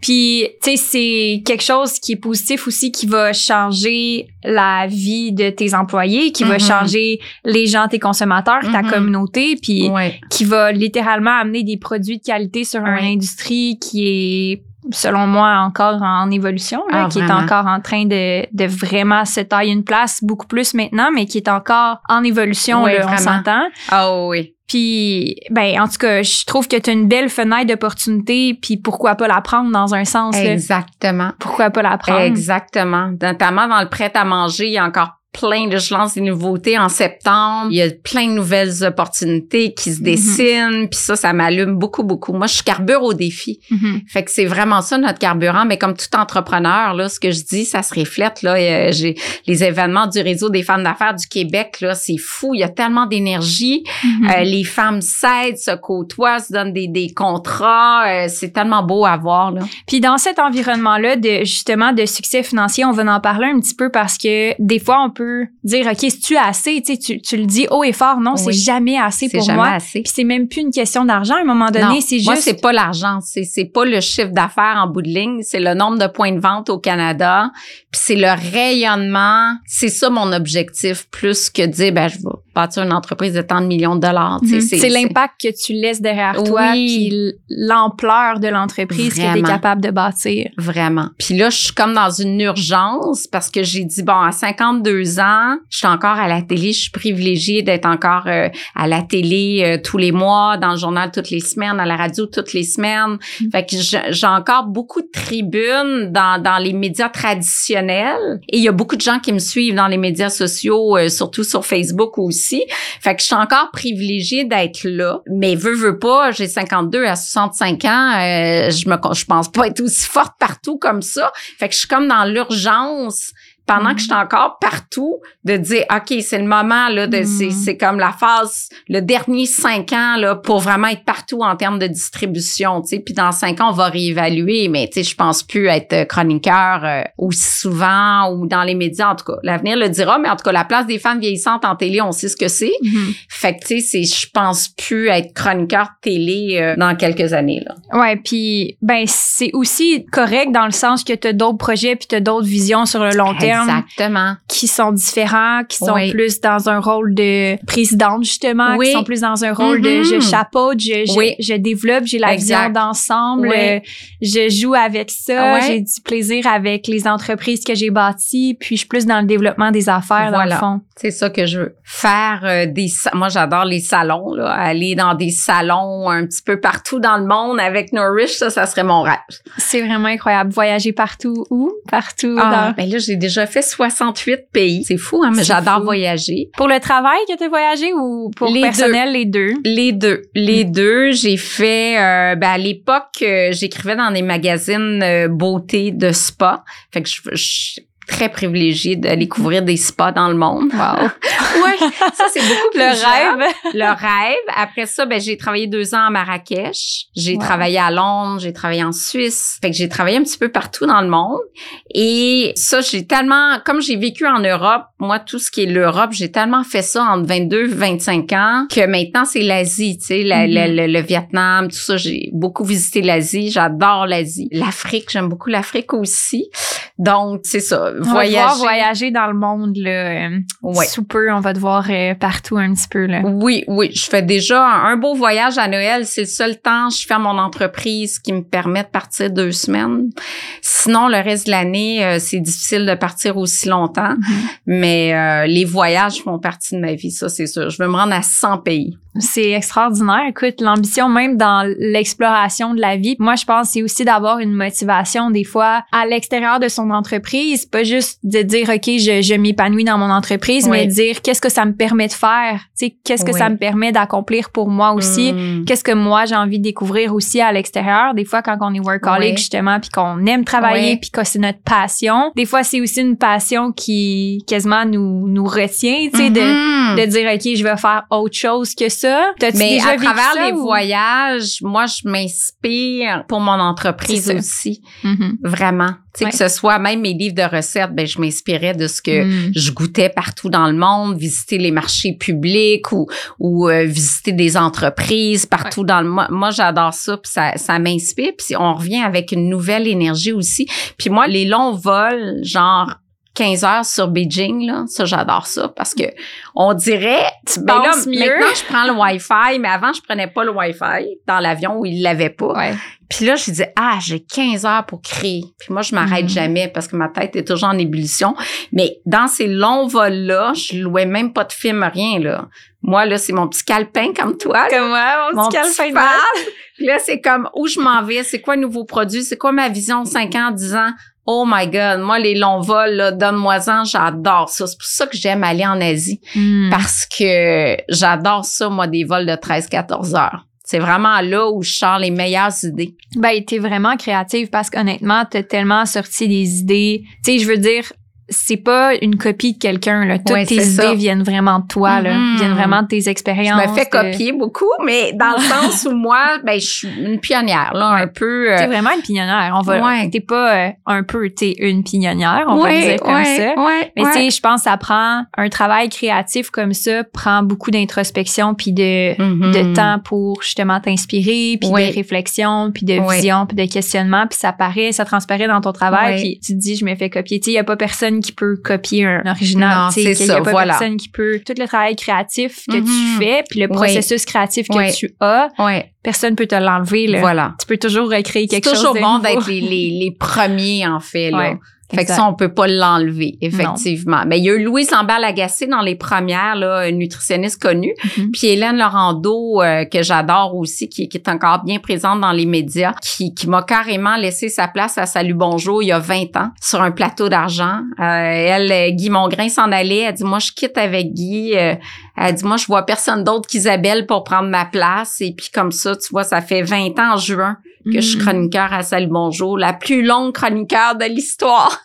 puis tu sais c'est quelque chose qui est positif aussi qui va changer la vie de tes employés qui va Mhm. changer les gens tes consommateurs ta Mhm. communauté puis qui va littéralement amener des produits de qualité sur une industrie qui est selon moi encore en évolution là, Ah, qui est encore en train de, de vraiment se tailler une place beaucoup plus maintenant mais qui est encore en évolution Ouais, là, on s'entend ah oui puis, ben, en tout cas, je trouve que tu as une belle fenêtre d'opportunité, puis pourquoi pas la prendre dans un sens, là. exactement Pourquoi pas la prendre? Exactement. Notamment dans le prêt à manger, il y a encore plein de, je lance des nouveautés en septembre. Il y a plein de nouvelles opportunités qui se Mhm. dessinent. Puis ça, ça m'allume beaucoup, beaucoup. Moi, je carbure au défi. Mhm. Fait que c'est vraiment ça notre carburant. Mais comme tout entrepreneur, là, ce que je dis, ça se reflète. Là, Euh, j'ai les événements du réseau des femmes d'affaires du Québec. Là, c'est fou. Il y a tellement d'énergie. Mhm. Euh, les femmes s'aident, se côtoient, se donnent des, des contrats. Euh, c'est tellement beau à voir. Là. Puis dans cet environnement-là de justement de succès financier, on va en parler un petit peu parce que des fois on peut dire ok, si tu assez, tu sais, tu tu le dis haut et fort, non, c'est jamais assez pour jamais moi. assez. Puis c'est même plus une question d'argent à un moment donné, c'est Moi, juste c'est pas l'argent, c'est c'est pas le chiffre d'affaires en bout de ligne, c'est le nombre de points de vente au Canada, puis c'est le rayonnement, c'est ça mon objectif plus que dire ben je vais bâtir une entreprise de tant de millions de dollars, Mhm. c'est l'impact que tu laisses derrière toi, puis l'ampleur de l'entreprise que tu es capable de bâtir. Vraiment. Puis là, je suis comme dans une urgence parce que j'ai dit, bon, à 52 ans, je suis encore à la télé. Je suis privilégiée d'être encore euh, à la télé euh, tous les mois, dans le journal toutes les semaines, à la radio toutes les semaines. Mm. Fait que j'ai j'ai encore beaucoup de tribunes dans, dans les médias traditionnels. Et il y a beaucoup de gens qui me suivent dans les médias sociaux, euh, surtout sur Facebook aussi. Fait que je suis encore privilégiée d'être là. Mais veux, veux pas, j'ai 52 à 65 ans, euh, je me je pense pas être aussi forte partout comme ça. Fait que je suis comme dans l'urgence pendant que je suis encore partout de dire OK, c'est le moment là de c'est Mhm. c'est comme la phase le dernier cinq ans là pour vraiment être partout en termes de distribution, tu sais. Puis dans cinq ans on va réévaluer, mais tu sais je pense plus être chroniqueur euh, aussi souvent ou dans les médias en tout cas. L'avenir le dira, mais en tout cas la place des femmes vieillissantes en télé, on sait ce que c'est. Fait que tu sais c'est je pense plus être chroniqueur télé euh, dans quelques années là. Ouais, puis ben c'est aussi correct dans le sens que tu as d'autres projets puis tu as d'autres visions sur le long terme Exactement. qui sont différents, qui sont Oui. plus dans un rôle de présidente justement, Oui. qui sont plus dans un rôle de Mhm. je chapeaute, je, je, Oui. je développe, j'ai la vision d'ensemble, euh, je joue avec ça, Ah j'ai du plaisir avec les entreprises que j'ai bâties, puis je suis plus dans le développement des affaires dans Voilà. le fond. C'est ça que je veux. Faire euh, des moi j'adore les salons là, aller dans des salons un petit peu partout dans le monde avec Nourish, ça ça serait mon rêve. C'est vraiment incroyable. Voyager partout où? Partout Ah, dans... ben là j'ai déjà fait 68 pays. C'est fou hein, mais j'adore voyager. Pour le travail que tu as voyagé ou pour Les personnel, les deux? Les deux, les deux, j'ai fait euh, ben à l'époque euh, j'écrivais dans des magazines euh, beauté de spa. Fait que je, je très privilégiée d'aller couvrir des spas dans le monde. Wow. [laughs] Ouais, ça c'est beaucoup plus le jeune. rêve. le rêve. Après ça, ben, j'ai travaillé deux ans à Marrakech. J'ai Wow. travaillé à Londres. J'ai travaillé en Suisse. Fait que j'ai travaillé un petit peu partout dans le monde. Et ça, j'ai tellement, comme j'ai vécu en Europe, moi, tout ce qui est l'Europe, j'ai tellement fait ça entre 22 et 25 ans que maintenant, c'est l'Asie, tu sais, la- la- Mhm. le, le Vietnam, tout ça. J'ai beaucoup visité l'Asie. J'adore l'Asie. L'Afrique, j'aime beaucoup l'Afrique aussi. Donc, c'est ça. On va devoir Voyager. voyager dans le monde, là. euh, Ouais. Sous peu, on va devoir euh, partout un petit peu, là. Oui, oui, je fais déjà un, un beau voyage à Noël. C'est le seul temps je fais mon entreprise qui me permet de partir deux semaines. Sinon, le reste de l'année, euh, c'est difficile de partir aussi longtemps. Mhm. Mais euh, les voyages font partie de ma vie, ça c'est sûr. Je veux me rendre à 100 pays. C'est extraordinaire. Écoute, l'ambition même dans l'exploration de la vie, moi, je pense c'est aussi d'avoir une motivation des fois à l'extérieur de son entreprise, pas juste de dire, OK, je, je m'épanouis dans mon entreprise, Oui. mais dire qu'est-ce que ça me permet de faire, tu sais, qu'est-ce que Oui. ça me permet d'accomplir pour moi aussi? Mm. Qu'est-ce que moi j'ai envie de découvrir aussi à l'extérieur? Des fois, quand on est workaholic, Oui. justement, puis qu'on aime travailler, puis que c'est notre passion, des fois, c'est aussi une passion qui quasiment nous, nous retient, tu sais, de, Mhm. de dire, OK, je vais faire autre chose que ça. T'as-tu Mais déjà à vécu travers ça les ou- voyages, moi, je m'inspire pour mon entreprise ça. aussi. Mhm. Vraiment. Tu sais, Ouais. que ce soit même mes livres de recettes, ben, je m'inspirais de ce que Mm. je goûtais partout dans le monde, visiter les marchés publics ou, ou euh, visiter des entreprises partout dans le monde. Moi, j'adore ça, puis ça, ça m'inspire. Puis on revient avec une nouvelle énergie aussi. Puis moi, les longs vols, genre 15 heures sur Beijing, là, ça, j'adore ça parce que on dirait... Tu ben là, mieux. maintenant, je prends le Wi-Fi, mais avant, je prenais pas le Wi-Fi dans l'avion où il l'avait pas. Ouais. Puis là, je disais, ah, j'ai 15 heures pour créer. Puis moi, je m'arrête Mhm. jamais parce que ma tête est toujours en ébullition. Mais dans ces longs vols-là, je louais même pas de film, rien, là. Moi, là, c'est mon petit calepin comme toi. Comme moi, mon, Mon petit petit calepin. Puis là, c'est comme où je m'en vais, c'est quoi le nouveau produit, c'est quoi ma vision 5 ans, 10 ans? Oh my God, moi, les longs vols, là, donne-moi-en, j'adore ça. C'est pour ça que j'aime aller en Asie Mm. parce que j'adore ça, moi, des vols de 13-14 heures. C'est vraiment là où je sors les meilleures idées. Ben, t'es vraiment créative parce qu'honnêtement, t'as tellement sorti des idées. Tu sais, je veux dire, c'est pas une copie de quelqu'un, là. Toutes Ouais, tes idées ça. viennent vraiment de toi, là. Mhm. Viennent vraiment de tes Je expériences. me fais de- copier beaucoup, mais dans le [laughs] sens où moi, ben, je suis une pionnière, là, un peu. euh, T'es vraiment une pignonnière. On va, Ouais. t'es pas euh, un peu, t'es une pignonnière, on va dire comme ouais, ça. ouais, Mais tu sais, je pense que ça prend un travail créatif comme ça, prend beaucoup d'introspection puis de, Mhm. de temps pour justement t'inspirer, puis de réflexion, puis de vision, puis de questionnement, puis ça paraît, ça transparaît dans ton travail, puis tu te dis je me fais copier. Tu sais, il y a pas personne qui peut copier un original, Non, tu sais, c'est qu'il y a ça, pas voilà. personne qui peut tout le travail créatif que tu fais, puis le Oui. processus créatif que Oui. tu as, Ouais, personne peut te l'enlever là. voilà. Tu peux toujours recréer C'est quelque chose toujours de bon d'être les, les, les premiers, en fait, là. Fait que ça, on peut pas l'enlever, effectivement. Mais il y a eu Louise Lambert-Lagacé dans les premières, là, une nutritionniste connue. Mhm. Puis Hélène Laurando, euh, que j'adore aussi, qui, qui est encore bien présente dans les médias, qui, qui m'a carrément laissé sa place à Salut Bonjour il y a 20 ans sur un plateau d'argent. Euh, elle, Guy Mongrain s'en allait. Elle dit, moi, je quitte avec Guy. Euh, elle dit, moi, je vois personne d'autre qu'Isabelle pour prendre ma place. Et puis comme ça, tu vois, ça fait 20 ans en juin que je suis Mhm. chroniqueur à Salut Bonjour, la plus longue chroniqueur de l'histoire.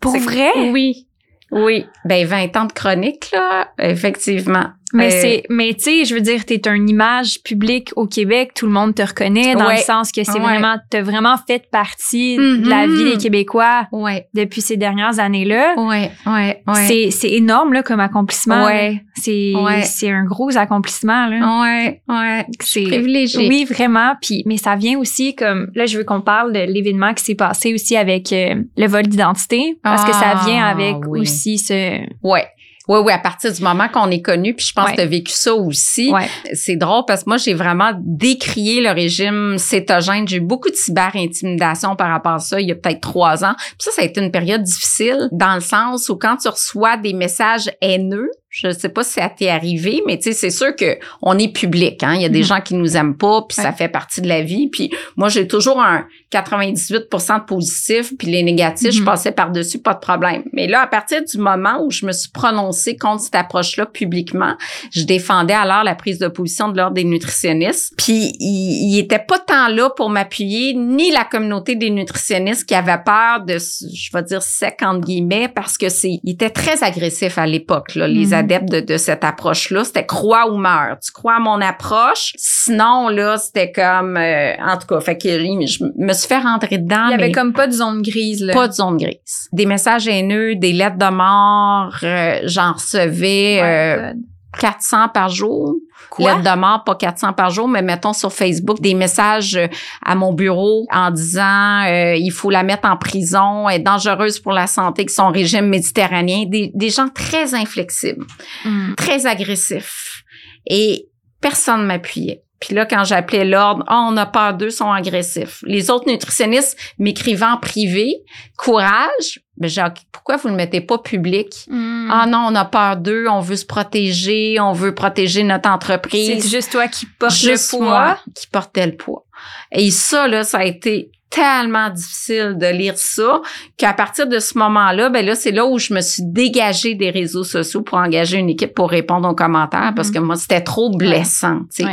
Pour vrai? Oui. Oui. Ben, 20 ans de chronique, là, effectivement. Mais Euh, c'est, mais tu sais, je veux dire, t'es une image publique au Québec, tout le monde te reconnaît dans Ouais. le sens que c'est Ouais. vraiment, t'as vraiment fait partie de la Mhm. vie des Québécois Ouais, depuis ces dernières années-là. ouais, ouais, ouais. C'est, c'est énorme, là, comme accomplissement. Ouais. C'est, c'est un gros accomplissement, là. Ouais, ouais. C'est, Privilégié. oui, vraiment. Puis, mais ça vient aussi comme, là, je veux qu'on parle de l'événement qui s'est passé aussi avec euh, le vol d'identité. Parce que ça Ah, vient avec oui. aussi ce, Ouais. Oui, oui, à partir du moment qu'on est connu, puis je pense Ouais. que tu as vécu ça aussi. ouais. C'est drôle parce que moi, j'ai vraiment décrié le régime cétogène. J'ai eu beaucoup de cyber-intimidation par rapport à ça il y a peut-être trois ans. Puis ça, ça a été une période difficile dans le sens où quand tu reçois des messages haineux, je sais pas si ça t'est arrivé, mais tu sais, c'est sûr que on est public. Hein? Il y a des Mhm. gens qui nous aiment pas, puis ça fait partie de la vie. Puis moi, j'ai toujours un 98% de positif, puis les négatifs, je Mhm. passais par-dessus, pas de problème. Mais là, à partir du moment où je me suis prononcée contre cette approche-là publiquement, je défendais alors la prise de position de l'ordre des nutritionnistes. Puis il, il était pas tant là pour m'appuyer, ni la communauté des nutritionnistes qui avait peur de, je vais dire sec entre guillemets, parce que c'est, il était très agressif à l'époque, là, les Adeptes de, de cette approche-là. C'était crois ou meurs. Tu crois à mon approche, sinon là, c'était comme, euh, en tout cas, fait que je me suis fait rentrer dedans. Il y avait comme pas de zone grise, là. pas de zone grise. Des messages haineux, des lettres de mort, euh, j'en recevais Ouais, euh, God. 400 par jour. Quoi? Lettres de mort, pas 400 par jour, mais mettons sur Facebook des messages euh, à mon bureau en disant euh, il faut la mettre en prison, elle est dangereuse pour la santé, que son régime méditerranéen. Des, des gens très inflexibles, Mm. très agressifs. Et personne ne m'appuyait. Puis là, quand j'appelais l'ordre, oh, on a peur d'eux, sont agressifs. Les autres nutritionnistes m'écrivaient en privé, courage. Ben, j'ai, OK, pourquoi vous ne le mettez pas public? Mm. Ah non, on a peur d'eux, on veut se protéger, on veut protéger notre c'est entreprise. juste toi qui portes Juste le poids. moi qui portais le poids. Et ça, là, ça a été tellement difficile de lire ça qu'à partir de ce moment-là, ben là, c'est là où je me suis dégagée des réseaux sociaux pour engager une équipe pour répondre aux commentaires parce que moi, c'était trop blessant. Ouais.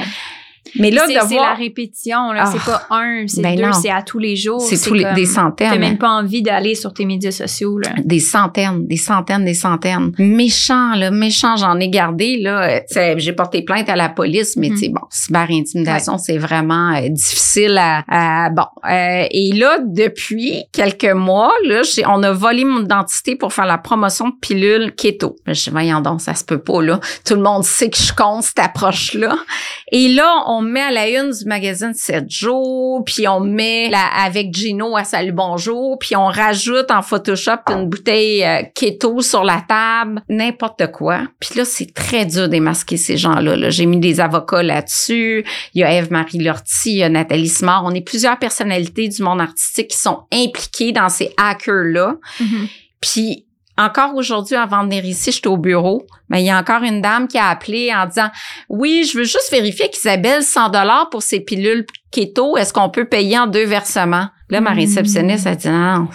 Mais là, c'est, la répétition, là. Ah. c'est pas un, c'est Ben deux, c'est à tous les jours. c'est tous les, comme- des T'as centaines. même pas envie d'aller sur tes médias sociaux, là. Des centaines, des centaines, des centaines. Méchant, là, méchant, j'en ai gardé, là. J'ai porté plainte à la police, mais tu sais, bon, cyber-intimidation, c'est vraiment euh, difficile à, à- bon. Euh, et là, depuis quelques mois, là, on a volé mon identité pour faire la promotion de pilules keto. Je dis, voyons donc, ça se peut pas, là. Tout le monde sait que je compte cette approche-là. Et là, on met à la une du magazine 7 jours, puis on met la, avec Gino à Salut Bonjour, puis on rajoute en Photoshop une bouteille euh, keto sur la table, n'importe quoi. Puis là, c'est très dur de démasquer ces gens-là. là. J'ai mis des avocats là-dessus. Il y a Eve-Marie Lortie, il y a Nathalie Smart. On est plusieurs personnalités du monde artistique qui sont impliquées dans ces hackers-là. Mhm. Puis encore aujourd'hui, avant de venir ici, j'étais au bureau, mais il y a encore une dame qui a appelé en disant Oui, je veux juste vérifier qu'Isabelle, 100 dollars pour ses pilules keto, est-ce qu'on peut payer en deux versements? Là, ma Mm. réceptionniste a dit non,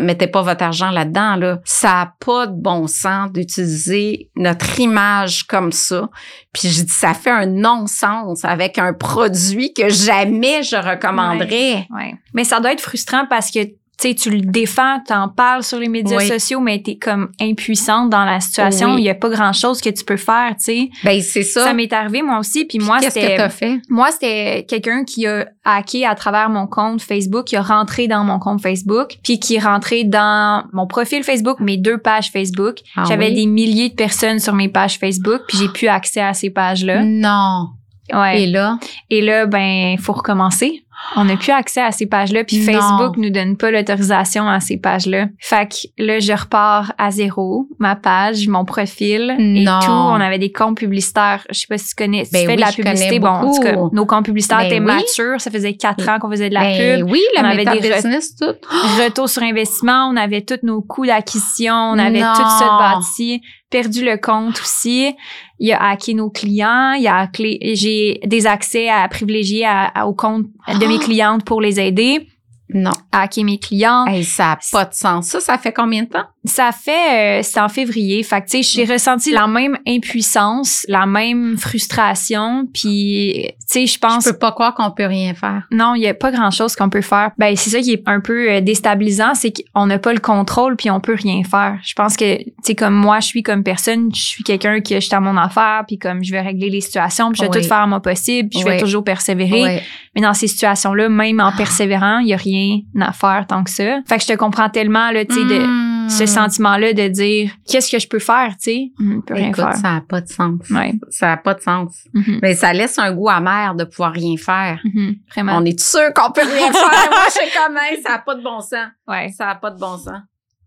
mettez pas votre argent là-dedans. Là. Ça n'a pas de bon sens d'utiliser notre image comme ça. Puis j'ai dit, ça fait un non-sens avec un produit que jamais je recommanderais. Ouais. Mais ça doit être frustrant parce que tu sais, tu le défends, t'en parles sur les médias Oui. sociaux, mais t'es comme impuissante dans la situation. Oui. Il y a pas grand chose que tu peux faire, tu sais. Ben c'est ça. Ça m'est arrivé moi aussi, puis moi Qu'est-ce que t'as fait? moi c'était quelqu'un qui a hacké à travers mon compte Facebook, qui a rentré dans mon compte Facebook, puis qui est rentré dans mon profil Facebook, mes deux pages Facebook. Ah J'avais oui? des milliers de personnes sur mes pages Facebook, puis j'ai plus accès à ces pages-là. Non. Ouais. Et là? Et là, ben, faut recommencer. On n'a plus accès à ces pages-là, puis. Facebook nous donne pas l'autorisation à ces pages-là. Fait que là, je repars à zéro, ma page, mon profil et Non. tout. On avait des comptes publicitaires. Je sais pas si tu connais, si Ben tu fais oui, de la publicité. Bon, en tout cas, nos comptes publicitaires Ben étaient oui. matures. Ça faisait quatre ans qu'on faisait de la Ben pub. oui, la On avait des re- business, tout. [gasps] Retour sur investissement, on avait tous nos coûts d'acquisition, on avait Non. tout ça bâti, perdu le compte aussi. Il a hacké nos clients, il a j'ai des accès à privilégiés à, à- au compte de mes Ah. clientes pour les aider. Non. hacker mes clients. Hey, ça n'a pas de sens. Ça, ça fait combien de temps? Ça fait, euh, c'est en février. Fait que, tu sais, j'ai ressenti la même impuissance, la même frustration. Puis, tu sais, je pense. Je peux pas croire qu'on peut rien faire. Non, il y a pas grand chose qu'on peut faire. Ben, c'est ça qui est un peu euh, déstabilisant, c'est qu'on n'a pas le contrôle puis on peut rien faire. Je pense que, tu sais, comme moi, je suis comme personne, je suis quelqu'un qui est à mon affaire puis comme je vais régler les situations puis je vais Oui. tout faire à mon possible puis je vais toujours persévérer. Mais dans ces situations-là, même en persévérant, il y a rien à faire tant que ça. Fait que je te comprends tellement, là, tu sais, de Mm. ce sentiment-là de dire qu'est-ce que je peux faire, tu sais? Je peux rien Écoute, faire. ça n'a pas de sens. Ouais. Ça n'a pas de sens. Mhm. Mais ça laisse un goût amer de pouvoir rien faire. Mhm. Vraiment. On est sûr qu'on peut rien faire. [laughs] Moi, je suis comme, ça n'a pas de bon sens. Ouais. Ça n'a pas de bon sens.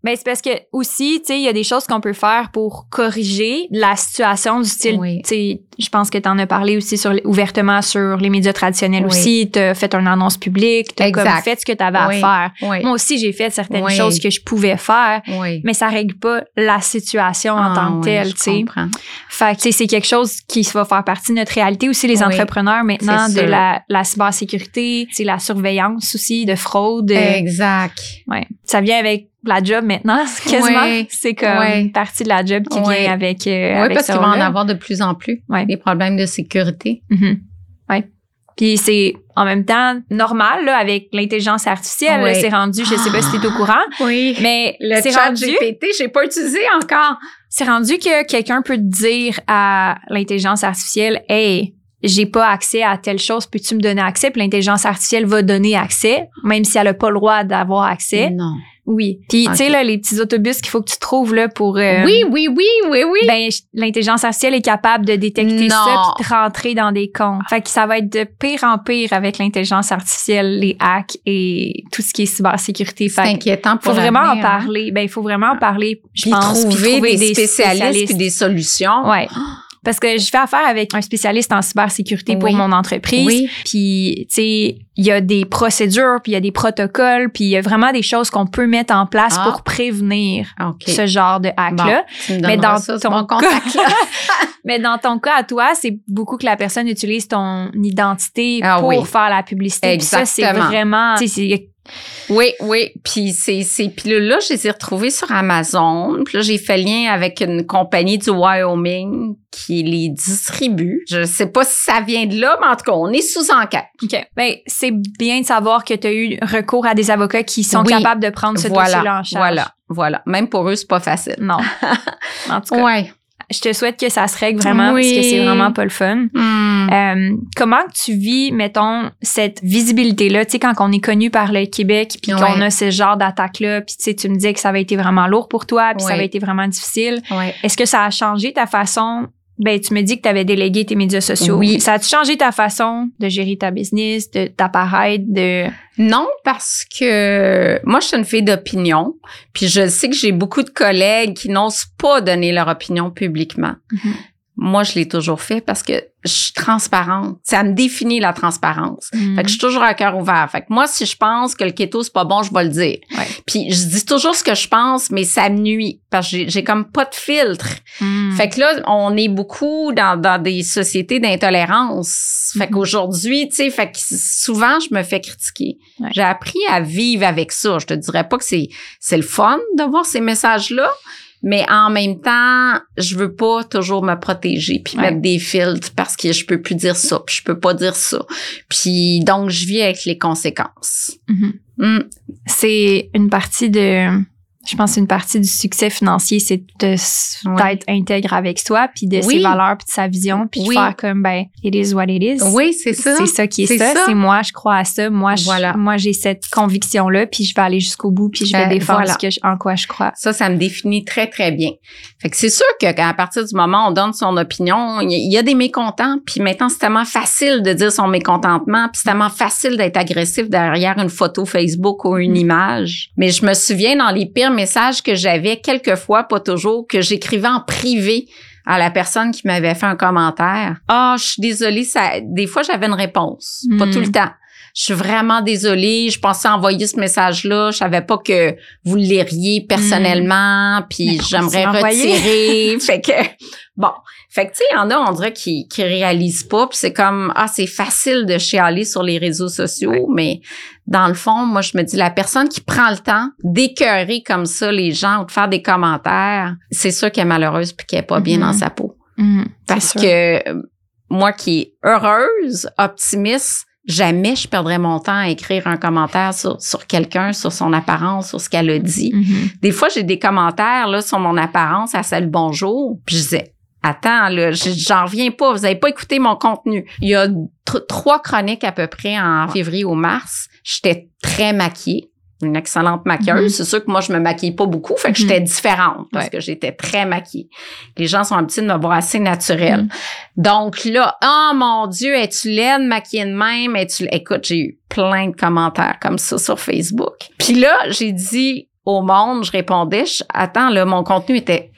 Ben, c'est parce que aussi, tu sais, il y a des choses qu'on peut faire pour corriger la situation du style. Oui. Tu sais, je pense que tu en as parlé aussi sur, ouvertement sur les médias traditionnels Oui. aussi. Tu as fait une annonce publique. Tu as comme fait ce que tu avais Oui. à faire. Oui. Moi aussi, j'ai fait certaines choses que je pouvais faire, oui. mais ça règle pas la situation en Ah, tant que telle, tu sais. Fait que, tu sais, c'est quelque chose qui va faire partie de notre réalité aussi, les entrepreneurs maintenant, de la, la cybersécurité, c'est la surveillance aussi de fraude. Exact. Ouais. Ça vient avec la job maintenant, [laughs] quasiment. Oui, C'est comme oui. une partie de la job qui Oui. vient avec, euh, oui, avec parce qu'il va en avoir de plus en plus. Ouais. Des problèmes de sécurité. Mhm. Ouais. Puis c'est en même temps normal là, avec l'intelligence artificielle. là, Oui. C'est rendu, je sais pas si tu es au courant, Oui. mais Le c'est chat rendu, GPT, j'ai pas utilisé encore. c'est rendu que quelqu'un peut dire à l'intelligence artificielle, hey, j'ai pas accès à telle chose, peux-tu me donner accès? Puis l'intelligence artificielle va donner accès, même si elle a pas le droit d'avoir accès. Non. Oui. Puis tu sais là, les petits autobus qu'il faut que tu trouves là pour euh, oui, oui, oui, oui, oui. ben, l'intelligence artificielle est capable de détecter Non. ça puis de rentrer dans des comptes. Fait que ça va être de pire en pire avec l'intelligence artificielle, les hacks et tout ce qui est cybersécurité. c'est inquiétant faut pour vraiment en hein. parler. Ben, il faut vraiment en parler, je Puis pense. puis trouver, des, spécialistes puis des solutions. Ouais. Parce que je fais affaire avec un spécialiste en cybersécurité pour Oui. mon entreprise. Oui. Puis, tu sais, il y a des procédures, puis il y a des protocoles, puis il y a vraiment des choses qu'on peut mettre en place Ah. pour prévenir ce genre de hack-là. Me Mais dans ça, ton bon cas-. [laughs] Mais dans ton cas, à toi, c'est beaucoup que la personne utilise ton identité Ah pour oui. faire la publicité. Puis ça, c'est Exactement. vraiment... Oui, oui. Puis ces, ces pilules-là, je les ai retrouvées sur Amazon. Puis là, j'ai fait lien avec une compagnie du Wyoming qui les distribue. Je sais pas si ça vient de là, mais en tout cas, on est sous enquête. OK. Ben, c'est bien de savoir que tu as eu recours à des avocats qui sont Oui. capables de prendre ce dossier-là Voilà, en charge. voilà, voilà. Même pour eux, c'est pas facile. Non. [laughs] en tout cas, Ouais. Je te souhaite que ça se règle vraiment Oui. parce que c'est vraiment pas le fun. Hmm. Euh, comment tu vis, mettons, cette visibilité-là, tu sais, quand on est connu par le Québec, puis Ouais. qu'on a ce genre d'attaque-là, puis tu sais, tu me disais que ça avait été vraiment lourd pour toi, puis ça avait été vraiment difficile. Ouais. Est-ce que ça a changé ta façon? Ben, tu me dis que tu avais délégué tes médias sociaux. Oui. Ça a-tu changé ta façon de gérer ta business, de t'apparaître, de. Non, parce que moi, je suis une fille d'opinion. Puis je sais que j'ai beaucoup de collègues qui n'osent pas donner leur opinion publiquement. Mhm. Moi, je l'ai toujours fait parce que je suis transparente. Ça me définit la transparence. Mm. Fait que je suis toujours à cœur ouvert. Fait que moi, si je pense que le keto, c'est pas bon, je vais le dire. Ouais. Puis je dis toujours ce que je pense, mais ça me nuit parce que j'ai- comme pas de filtre. Mm. Fait que là, on est beaucoup dans, dans des sociétés d'intolérance. Fait Mhm. qu'aujourd'hui, tu sais, fait que souvent, je me fais critiquer. Ouais. J'ai appris à vivre avec ça. Je te dirais pas que c'est, c'est le fun de voir ces messages-là, mais en même temps, je veux pas toujours me protéger puis Ouais. mettre des filtres parce que je peux plus dire ça, puis je peux pas dire ça. Puis donc, je vis avec les conséquences. Mhm. Hmm. c'est une partie de je pense une partie du succès financier c'est de Oui. d'être intègre avec soi puis de Oui. ses valeurs puis de sa vision puis Oui. de faire comme ben it is what it is Oui, c'est ça. c'est ça qui est, ça, ça. c'est moi je crois à ça moi je, Voilà. moi j'ai cette conviction là puis je vais aller jusqu'au bout puis je vais Euh, défendre voilà. ce que je- en quoi je crois Ça, ça me définit très, très bien. Fait que c'est sûr que quand, à partir du moment où on donne son opinion, il y, a- il y a des mécontents. Puis maintenant, c'est tellement facile de dire son mécontentement. Puis c'est tellement facile d'être agressif derrière une photo Facebook ou une Mm. image. Mais je me souviens dans les pires messages que j'avais, quelquefois, pas toujours, que j'écrivais en privé à la personne qui m'avait fait un commentaire. Ah, je suis désolée, ça, des fois, j'avais une réponse. Pas Mm. tout le temps. je suis vraiment désolée, je pensais envoyer ce message-là, je savais pas que vous le liriez personnellement, puis j'aimerais retirer. [laughs] fait que bon, fait que tu sais, il y en a, on dirait qui qui réalisent pas, puis c'est comme ah c'est facile de chialer sur les réseaux sociaux, mais dans le fond, moi je me dis la personne qui prend le temps d'écœurer comme ça les gens ou de faire des commentaires, c'est sûr qu'elle est malheureuse puis qu'elle est pas bien dans Mhm. sa peau. Mhm, Parce que euh, moi qui est heureuse, optimiste, jamais je perdrais mon temps à écrire un commentaire sur, sur quelqu'un, sur son apparence, sur ce qu'elle a dit. Mhm. Des fois, j'ai des commentaires là, sur mon apparence à celle bonjour. Puis je disais, attends, là, j'en reviens pas. Vous avez pas écouté mon contenu. Il y a tr- trois chroniques à peu près en février ou mars. J'étais très maquillée. Une excellente maquilleuse. Mhm. C'est sûr que moi, je me maquille pas beaucoup. Fait que Mhm. j'étais différente parce Ouais. que j'étais très maquillée. Les gens sont habitués de me voir assez naturelle. Mhm. Donc là, oh mon Dieu, es-tu laide, maquillée de même? Es-tu... Écoute, j'ai eu plein de commentaires comme ça sur Facebook. Puis là, j'ai dit au monde, je répondais, je- attends, là, mon contenu était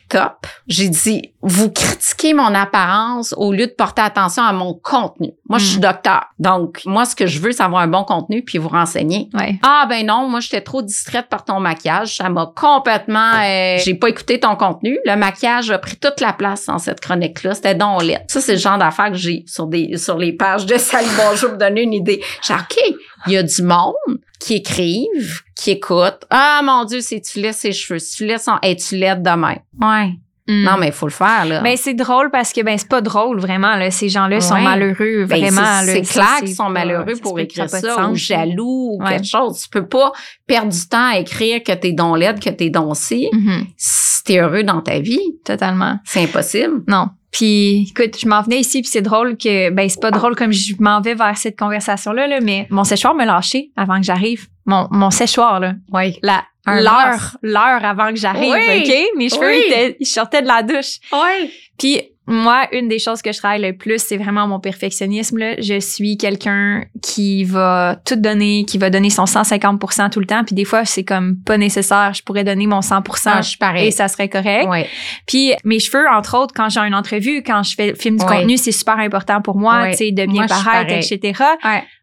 J'ai dit, vous critiquez mon apparence au lieu de porter attention à mon contenu. Moi, je suis Mm. docteur. Donc, moi, ce que je veux, c'est avoir un bon contenu puis vous renseigner. Ouais. Ah ben non, moi j'étais trop distraite par ton maquillage, ça m'a complètement euh, j'ai pas écouté ton contenu, le maquillage a pris toute la place dans cette chronique là, c'était donc laid. Ça c'est le genre d'affaires que j'ai sur des sur les pages de Salut bonjour pour donner une idée. J'ai dit, OK, il y a du monde qui écrivent, qui écoutent. Ah mon dieu, c'est tu laisses ses cheveux, si tu laisses son hey, tu l'aides demain. Ouais. Mm. Non mais il faut le faire là. Ben, c'est drôle parce que ben c'est pas drôle vraiment là. Ces gens-là sont malheureux Ben, vraiment. c'est- clair qu'ils sont malheureux pour écrire ça ça, ou jaloux ou Ouais. quelque chose. Tu peux pas perdre du temps à écrire que t'es don laide, que t'es don. Mhm, Si t'es heureux dans ta vie, Totalement. c'est impossible. Non. Puis, écoute, je m'en venais ici, puis c'est drôle que, ben, c'est pas drôle comme je m'en vais vers cette conversation-là, là, mais mon séchoir me lâchait avant que j'arrive. Mon, mon séchoir, là. Oui. La, l'heure, l'heure avant que j'arrive, Oui. OK? Mes cheveux, Oui. étaient- ils sortaient de la douche. Oui. Puis, moi, une des choses que je travaille le plus, c'est vraiment mon perfectionnisme. Là. Je suis quelqu'un qui va tout donner, qui va donner son 150 tout le temps. Puis des fois, c'est comme pas nécessaire. Je pourrais donner mon 100 Ah, je et ça serait correct. Oui. Puis mes cheveux, entre autres, quand j'ai une entrevue, quand je fais film du Ouais. contenu, c'est super important pour moi, Ouais. tu sais, de bien Moi, paraître, etc.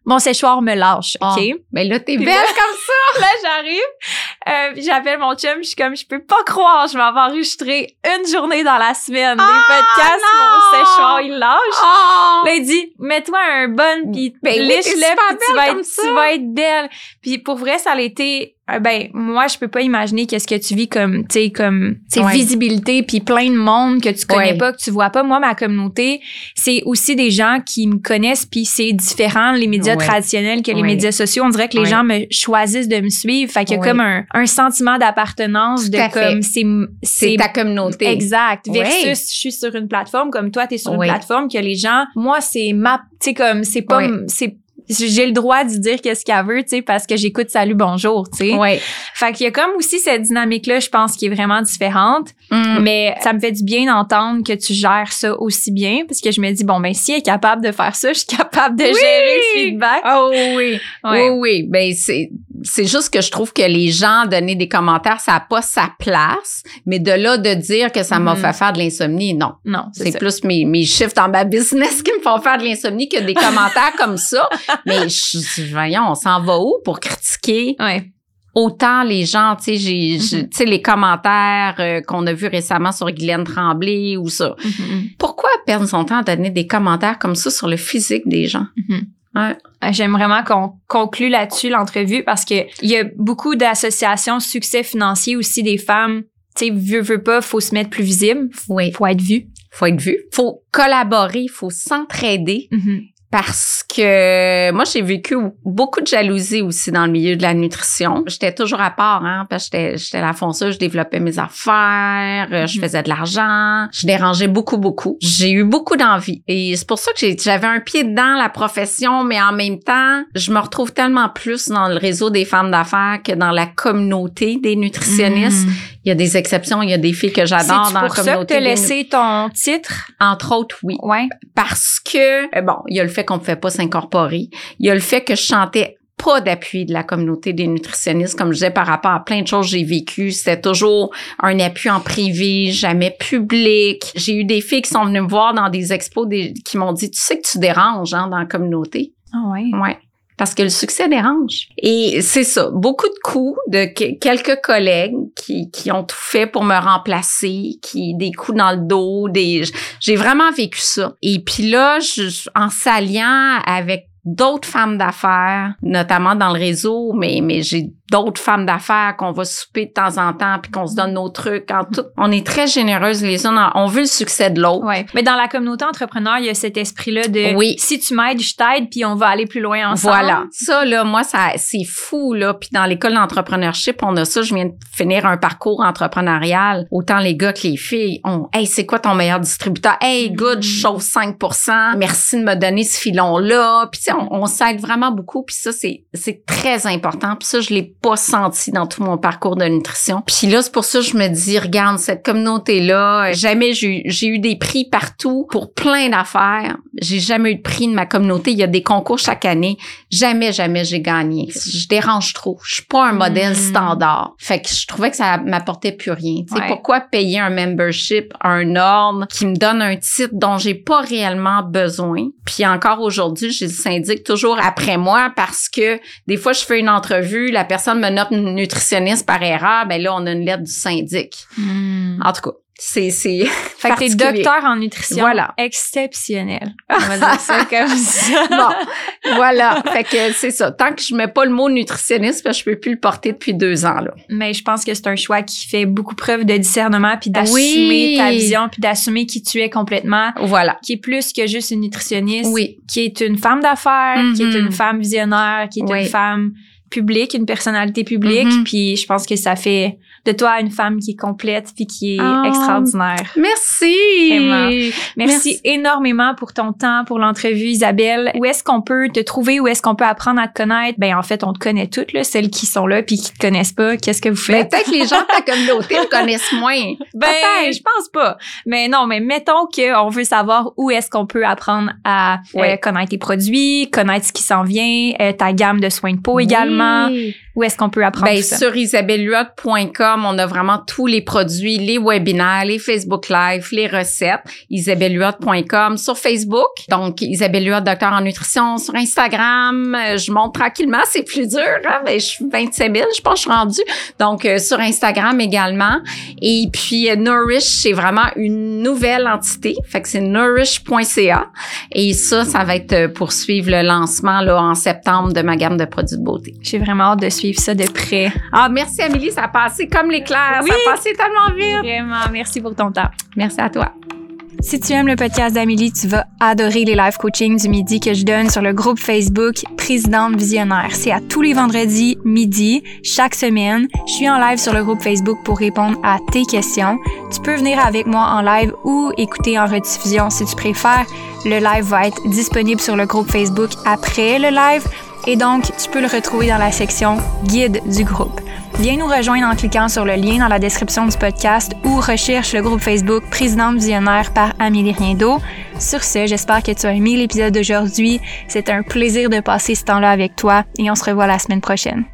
Mon séchoir me lâche, Ah. OK? Mais là, t'es belle là- comme ça. [laughs] Là, j'arrive, euh, j'appelle mon chum, je suis comme, je peux pas croire, je vais avoir enregistré une journée dans la semaine Ah, des podcasts, non! mon séchoir, il lâche. Oh. Là, il dit, mets-toi un bon, puis Ben oui, liche-le, super puis tu vas, être, tu vas être belle. Puis pour vrai, ça a été, ben, moi, je peux pas imaginer qu'est-ce que tu vis comme, tu sais, comme, Ouais. visibilité, puis plein de monde que tu connais Ouais. pas, que tu vois pas. Moi, ma communauté, c'est aussi des gens qui me connaissent, puis c'est différent, les médias Ouais. traditionnels que les médias sociaux. On dirait que les gens me choisissent de me suivre. Fait qu'il y a comme un, un sentiment d'appartenance de comme, c'est, C'est ta communauté. Exact. Versus, je suis sur une plateforme comme toi, tu es sur une plateforme que les gens, moi, c'est ma, tu sais, comme, c'est pas, c'est, j'ai le droit de dire qu'est-ce qu'elle veut, tu sais, parce que j'écoute Salut, bonjour, tu sais. Oui. Fait qu'il y a comme aussi cette dynamique-là, je pense, qui est vraiment différente. Mm. Mais ça me fait du bien d'entendre que tu gères ça aussi bien, parce que je me dis, bon, ben, si elle est capable de faire ça, je suis capable de Oui! gérer le feedback. Oh oui. Ouais. Oui, oui. Ben, c'est, c'est juste que je trouve que les gens donner des commentaires, ça n'a pas sa place. Mais de là de dire que ça m'a Mhm. fait faire de l'insomnie, non. Non, c'est plus mes, mes chiffres dans ma business qui me font faire de l'insomnie que des commentaires comme ça. [laughs] Mais je, voyons, on s'en va où pour critiquer Ouais. autant les gens, tu sais, Mhm. tu sais, les commentaires euh, qu'on a vus récemment sur Guylaine Tremblay ou ça. Mhm. Pourquoi perdre son temps à donner des commentaires comme ça sur le physique des gens? Ouais. Euh, J'aime vraiment qu'on conclue là-dessus l'entrevue parce que il y a beaucoup d'associations succès financier aussi des femmes. Tu sais, veut, veut pas, faut se mettre plus visible, Oui. faut être vu. Faut être vu. Faut collaborer, faut s'entraider. Mhm. Parce que moi, j'ai vécu beaucoup de jalousie aussi dans le milieu de la nutrition. J'étais toujours à part, hein, parce que j'étais, j'étais la fonceuse, je développais mes affaires, euh, je Mhm. faisais de l'argent, je dérangeais beaucoup, beaucoup. J'ai eu beaucoup d'envie. Et c'est pour ça que j'avais un pied dans la profession, mais en même temps, je me retrouve tellement plus dans le réseau des femmes d'affaires que dans la communauté des nutritionnistes. Mhm. Il y a des exceptions, il y a des filles que j'adore C'est dans la pour ça que communauté. des laissé ton titre? Entre autres, oui Ouais. parce que, euh, bon, il y a le fait qu'on ne pouvait pas s'incorporer. Il y a le fait que je chantais pas d'appui de la communauté des nutritionnistes, comme je disais, par rapport à plein de choses que j'ai vécues. C'était toujours un appui en privé, jamais public. J'ai eu des filles qui sont venues me voir dans des expos des- qui m'ont dit, tu sais que tu déranges hein, dans la communauté. Ah ouais. Ouais. parce que le succès dérange. Et c'est ça, beaucoup de coups de quelques collègues qui, qui ont tout fait pour me remplacer, qui des coups dans le dos, des j'ai vraiment vécu ça. Et puis là, je, en s'alliant avec d'autres femmes d'affaires, notamment dans le réseau, mais, mais j'ai d'autres femmes d'affaires qu'on va souper de temps en temps puis qu'on se donne nos trucs en tout. On est très généreuses les unes. On veut le succès de l'autre. Ouais. Mais dans la communauté entrepreneur, il y a cet esprit-là de oui. si tu m'aides, je t'aide puis on va aller plus loin ensemble. Voilà. Ça là, moi ça c'est fou là. Puis dans l'école d'entrepreneurship, on a ça. Je viens de finir un parcours entrepreneurial. Autant les gars que les filles. On, hey, c'est quoi ton meilleur distributeur? Hey, good, je chauffe 5%. Merci de me donner ce filon là. Puis on, on s'aide vraiment beaucoup. Puis ça c'est c'est très important. Puis ça je l'ai pas senti dans tout mon parcours de nutrition. Puis là, c'est pour ça que je me dis, regarde, cette communauté-là, jamais j'ai eu des prix partout pour plein d'affaires. J'ai jamais eu de prix de ma communauté. Il y a des concours chaque année. Jamais, jamais j'ai gagné. Je dérange trop. Je suis pas un modèle hmm. standard. Fait que je trouvais que ça m'apportait plus rien. Tu sais, pourquoi payer un membership, un ordre qui me donne un titre dont j'ai pas réellement besoin? Puis encore aujourd'hui, je syndic toujours après moi parce que des fois, je fais une entrevue, la personne me note nutritionniste par erreur, ben là, on a une lettre du syndic. Hmm. En tout cas, c'est c'est [laughs] fait que t'es docteur en nutrition voilà. exceptionnel. [laughs] On va dire ça comme ça. Bon voilà. Fait que c'est ça. Tant que je mets pas le mot nutritionniste je peux plus le porter depuis deux ans là. Mais je pense que c'est un choix qui fait beaucoup preuve de discernement puis d'assumer ta vision puis d'assumer qui tu es complètement. Voilà. Qui est plus que juste une nutritionniste oui. qui est une femme d'affaires qui est mm-hmm. une femme visionnaire qui est une femme publique, une personnalité publique, mm-hmm. puis je pense que ça fait de toi une femme qui est complète puis qui est oh, extraordinaire. Merci. Merci, énormément pour ton temps, pour l'entrevue, Isabelle. Où est-ce qu'on peut te trouver? Où est-ce qu'on peut apprendre à te connaître? Ben en fait, on te connaît toutes, là, celles qui sont là puis qui te connaissent pas. Qu'est-ce que vous faites? Ben, peut-être que les gens de ta communauté te [laughs] connaissent moins. Ben, je pense pas. Mais non, mais mettons qu'on veut savoir où est-ce qu'on peut apprendre à euh, connaître tes produits, connaître ce qui s'en vient, euh, ta gamme de soins de peau également. Où est-ce qu'on peut apprendre ben, ça? Sur on a vraiment tous les produits, les webinaires, les Facebook Live, les recettes. isabelluot.com sur Facebook. Donc, Isabelle docteur en nutrition. Sur Instagram, euh, je monte tranquillement. C'est plus dur, hein? Ben, je suis 27 000, je pense que je suis rendue. Donc, euh, sur Instagram également. Et puis, euh, Nourish, c'est vraiment une nouvelle entité. Fait que c'est nourish.ca. Et ça, ça va être pour suivre le lancement là, en septembre de ma gamme de produits de beauté. J'ai vraiment hâte de suivre ça de près. Ah, merci Amélie, ça a passé comme l'éclair. Ça a passé tellement vite. Vraiment, merci pour ton temps. Merci à toi. Si tu aimes le podcast d'Amélie, tu vas adorer les live coaching du midi que je donne sur le groupe Facebook Présidente Visionnaire. C'est à tous les vendredis midi, chaque semaine. Je suis en live sur le groupe Facebook pour répondre à tes questions. Tu peux venir avec moi en live ou écouter en rediffusion si tu préfères. Le live va être disponible sur le groupe Facebook après le live et donc tu peux le retrouver dans la section guide du groupe. Viens nous rejoindre en cliquant sur le lien dans la description du podcast ou recherche le groupe Facebook Présidente Visionnaire par Amélie Riendo. Sur ce, j'espère que tu as aimé l'épisode d'aujourd'hui. C'est un plaisir de passer ce temps-là avec toi et on se revoit la semaine prochaine.